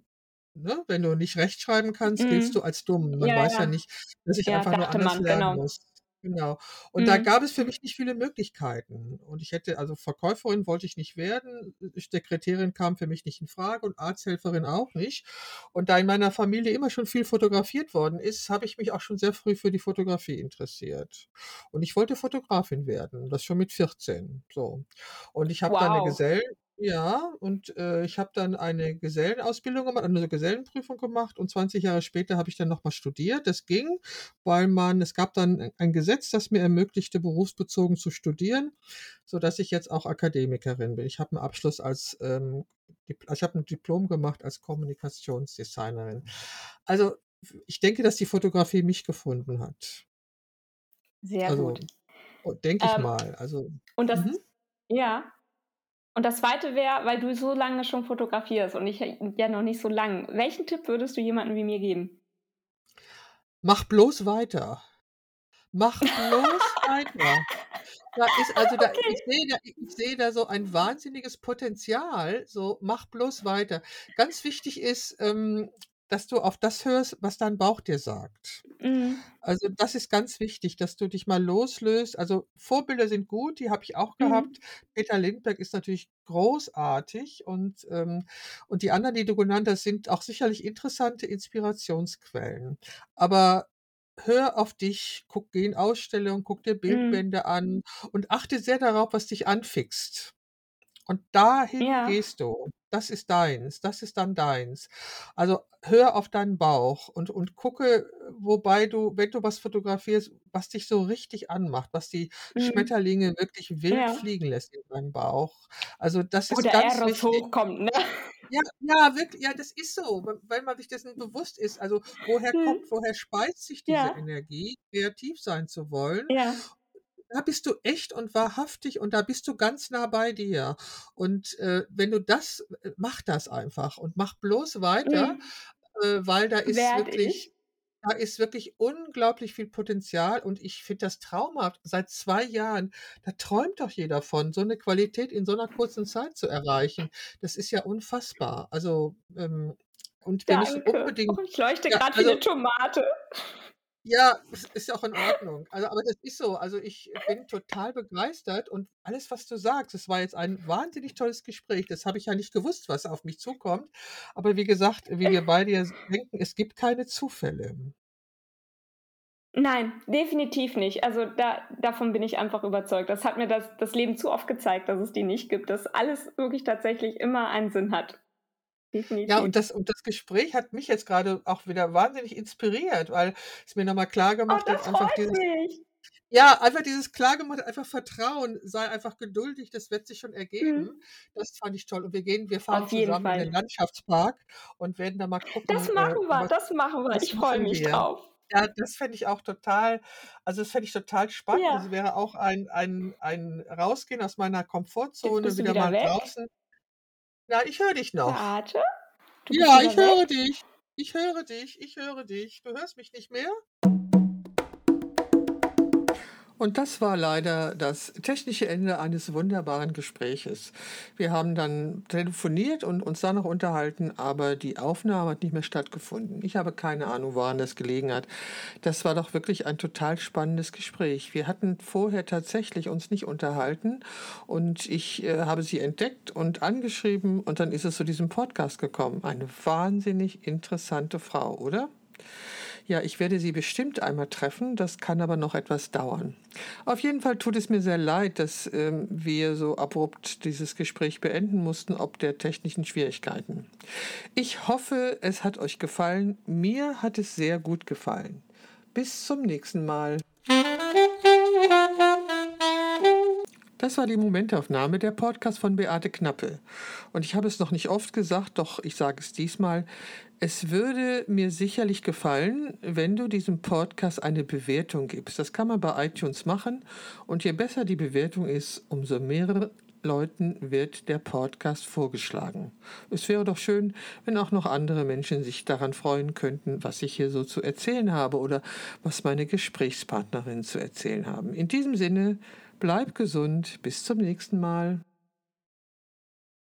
ne, wenn du nicht rechtschreiben kannst, giltst Mhm. du als dumm. Man Ja, weiß ja ja. nicht, dass ich Ja, einfach nur anders man, lernen genau. muss. Genau. Und da Mhm. gab es für mich nicht viele Möglichkeiten. Und ich hätte, also Verkäuferin wollte ich nicht werden, Sekretärin kam für mich nicht in Frage und Arzthelferin auch nicht. Und da in meiner Familie immer schon viel fotografiert worden ist, habe ich mich auch schon sehr früh für die Fotografie interessiert. Und ich wollte Fotografin werden, das schon mit 14. So. Und ich habe dann eine Wow. Gesell ja, und äh, ich habe dann eine Gesellenausbildung gemacht, eine Gesellenprüfung gemacht und 20 Jahre später habe ich dann nochmal studiert. Das ging, weil man, es gab dann ein Gesetz, das mir ermöglichte, berufsbezogen zu studieren, sodass ich jetzt auch Akademikerin bin. Ich habe einen Abschluss als, ähm, also ich habe ein Diplom gemacht als Kommunikationsdesignerin. Also ich denke, dass die Fotografie mich gefunden hat. Sehr Also gut. Oh, denke ich Ähm, mal. Also und das mhm. ja. Und das Zweite wäre, weil du so lange schon fotografierst und ich ja noch nicht so lang. Welchen Tipp würdest du jemandem wie mir geben? Mach bloß weiter. Mach bloß (laughs) weiter. Da ist also da Okay. ich sehe da ich sehe da so ein wahnsinniges Potenzial, so mach bloß weiter. Ganz wichtig ist, ähm, dass du auf das hörst, was dein Bauch dir sagt. Mhm. Also, das ist ganz wichtig, dass du dich mal loslöst. Also, Vorbilder sind gut, die habe ich auch Mhm. gehabt. Peter Lindbergh ist natürlich großartig und, ähm und die anderen, die du genannt hast, sind auch sicherlich interessante Inspirationsquellen. Aber hör auf dich, guck geh in Ausstellungen, guck dir Mhm. Bildbände an und achte sehr darauf, was dich anfixt. Und dahin Ja. gehst du. Das ist deins, das ist dann deins. Also, hör auf deinen Bauch und und gucke, wobei du wenn du was fotografierst, was dich so richtig anmacht, was die Mhm. Schmetterlinge wirklich wild Ja. fliegen lässt in deinem Bauch. Also, das ist Oder ganz Eros wichtig. hochkommt, ne? Ja, ja, wirk ja, das ist so, weil man sich dessen bewusst ist. Also, woher kommt Mhm. woher speist sich diese Ja. Energie, kreativ sein zu wollen? Ja. Da bist du echt und wahrhaftig und da bist du ganz nah bei dir. Und, äh, wenn du das äh, mach das einfach und mach bloß weiter, Mhm. äh, weil da ist Werde wirklich ich. da ist wirklich unglaublich viel Potenzial und ich finde das traumhaft. Seit 2 Jahren, da träumt doch jeder von, so 'ne Qualität in so 'ner kurzen Zeit zu erreichen. Das ist ja unfassbar. Also, ähm, und wenn ich Danke. unbedingt Oh, ich leuchte ja, grad wie also 'ne Tomate. Ja, ist ist ja auch in Ordnung. Also, aber das ist so. Also, ich bin total begeistert und alles, was du sagst es war jetzt ein wahnsinnig tolles Gespräch. Das habe ich ja nicht gewusst, was auf mich zukommt. Aber wie gesagt, wie wir (laughs) beide ja denken, es gibt keine Zufälle. Nein, definitiv nicht. Also, da davon bin ich einfach überzeugt. Das hat mir das das Leben zu oft gezeigt, dass es die nicht gibt, dass alles wirklich tatsächlich immer einen Sinn hat. Ja, Definitiv. und das und das Gespräch hat mich jetzt grade auch wieder wahnsinnig inspiriert, weil es mir noch mal Oh, klargemacht hat, das einfach freut dieses mich. ja, einfach dieses klargemacht einfach Vertrauen, sei einfach geduldig, das wird sich schon ergeben. Mhm. Das fand ich toll. Und wir gehen wir fahren Auf jeden zusammen in den Fall. Landschaftspark und werden da mal Das gucken, äh, machen wir, was das machen wir. das Ich freue machen mich wir. drauf. Ja, das fände ich auch total also, das fände ich total spannend. Das Ja. wäre auch ein ein ein Rausgehen aus meiner Jetzt Komfortzone, bist du wieder wieder mal weg. draußen. Ja, ich höre dich noch. Warte, du bist Ja, wieder ich höre weg? dich. Ich höre dich. Ich höre dich. Du hörst mich nicht mehr? Und das war leider das technische Ende eines wunderbaren Gespräches. Wir haben dann telefoniert und uns dann noch unterhalten, aber die Aufnahme hat nicht mehr stattgefunden. Ich habe keine Ahnung, woran das gelegen hat. Das war doch wirklich ein total spannendes Gespräch. Wir hatten vorher tatsächlich uns nicht unterhalten und ich, äh, habe sie entdeckt und angeschrieben und dann ist es zu diesem Podcast gekommen. Eine wahnsinnig interessante Frau, oder? Ja, ich werde sie bestimmt einmal treffen, das kann aber noch etwas dauern. Auf jeden Fall tut es mir sehr leid, dass, ähm, wir so abrupt dieses Gespräch beenden mussten, ob der technischen Schwierigkeiten. Ich hoffe, es hat euch gefallen. Mir hat es sehr gut gefallen. Bis zum nächsten Mal. Das war die Momentaufnahme, der Podcast von Beate Knappe. Und ich habe es noch nicht oft gesagt, doch ich sage es diesmal. Es würde mir sicherlich gefallen, wenn du diesem Podcast eine Bewertung gibst. Das kann man bei iTunes machen und je besser die Bewertung ist, umso mehr Leuten wird der Podcast vorgeschlagen. Es wäre doch schön, wenn auch noch andere Menschen sich daran freuen könnten, was ich hier so zu erzählen habe oder was meine Gesprächspartnerinnen zu erzählen haben. In diesem Sinne, bleib gesund, bis zum nächsten Mal.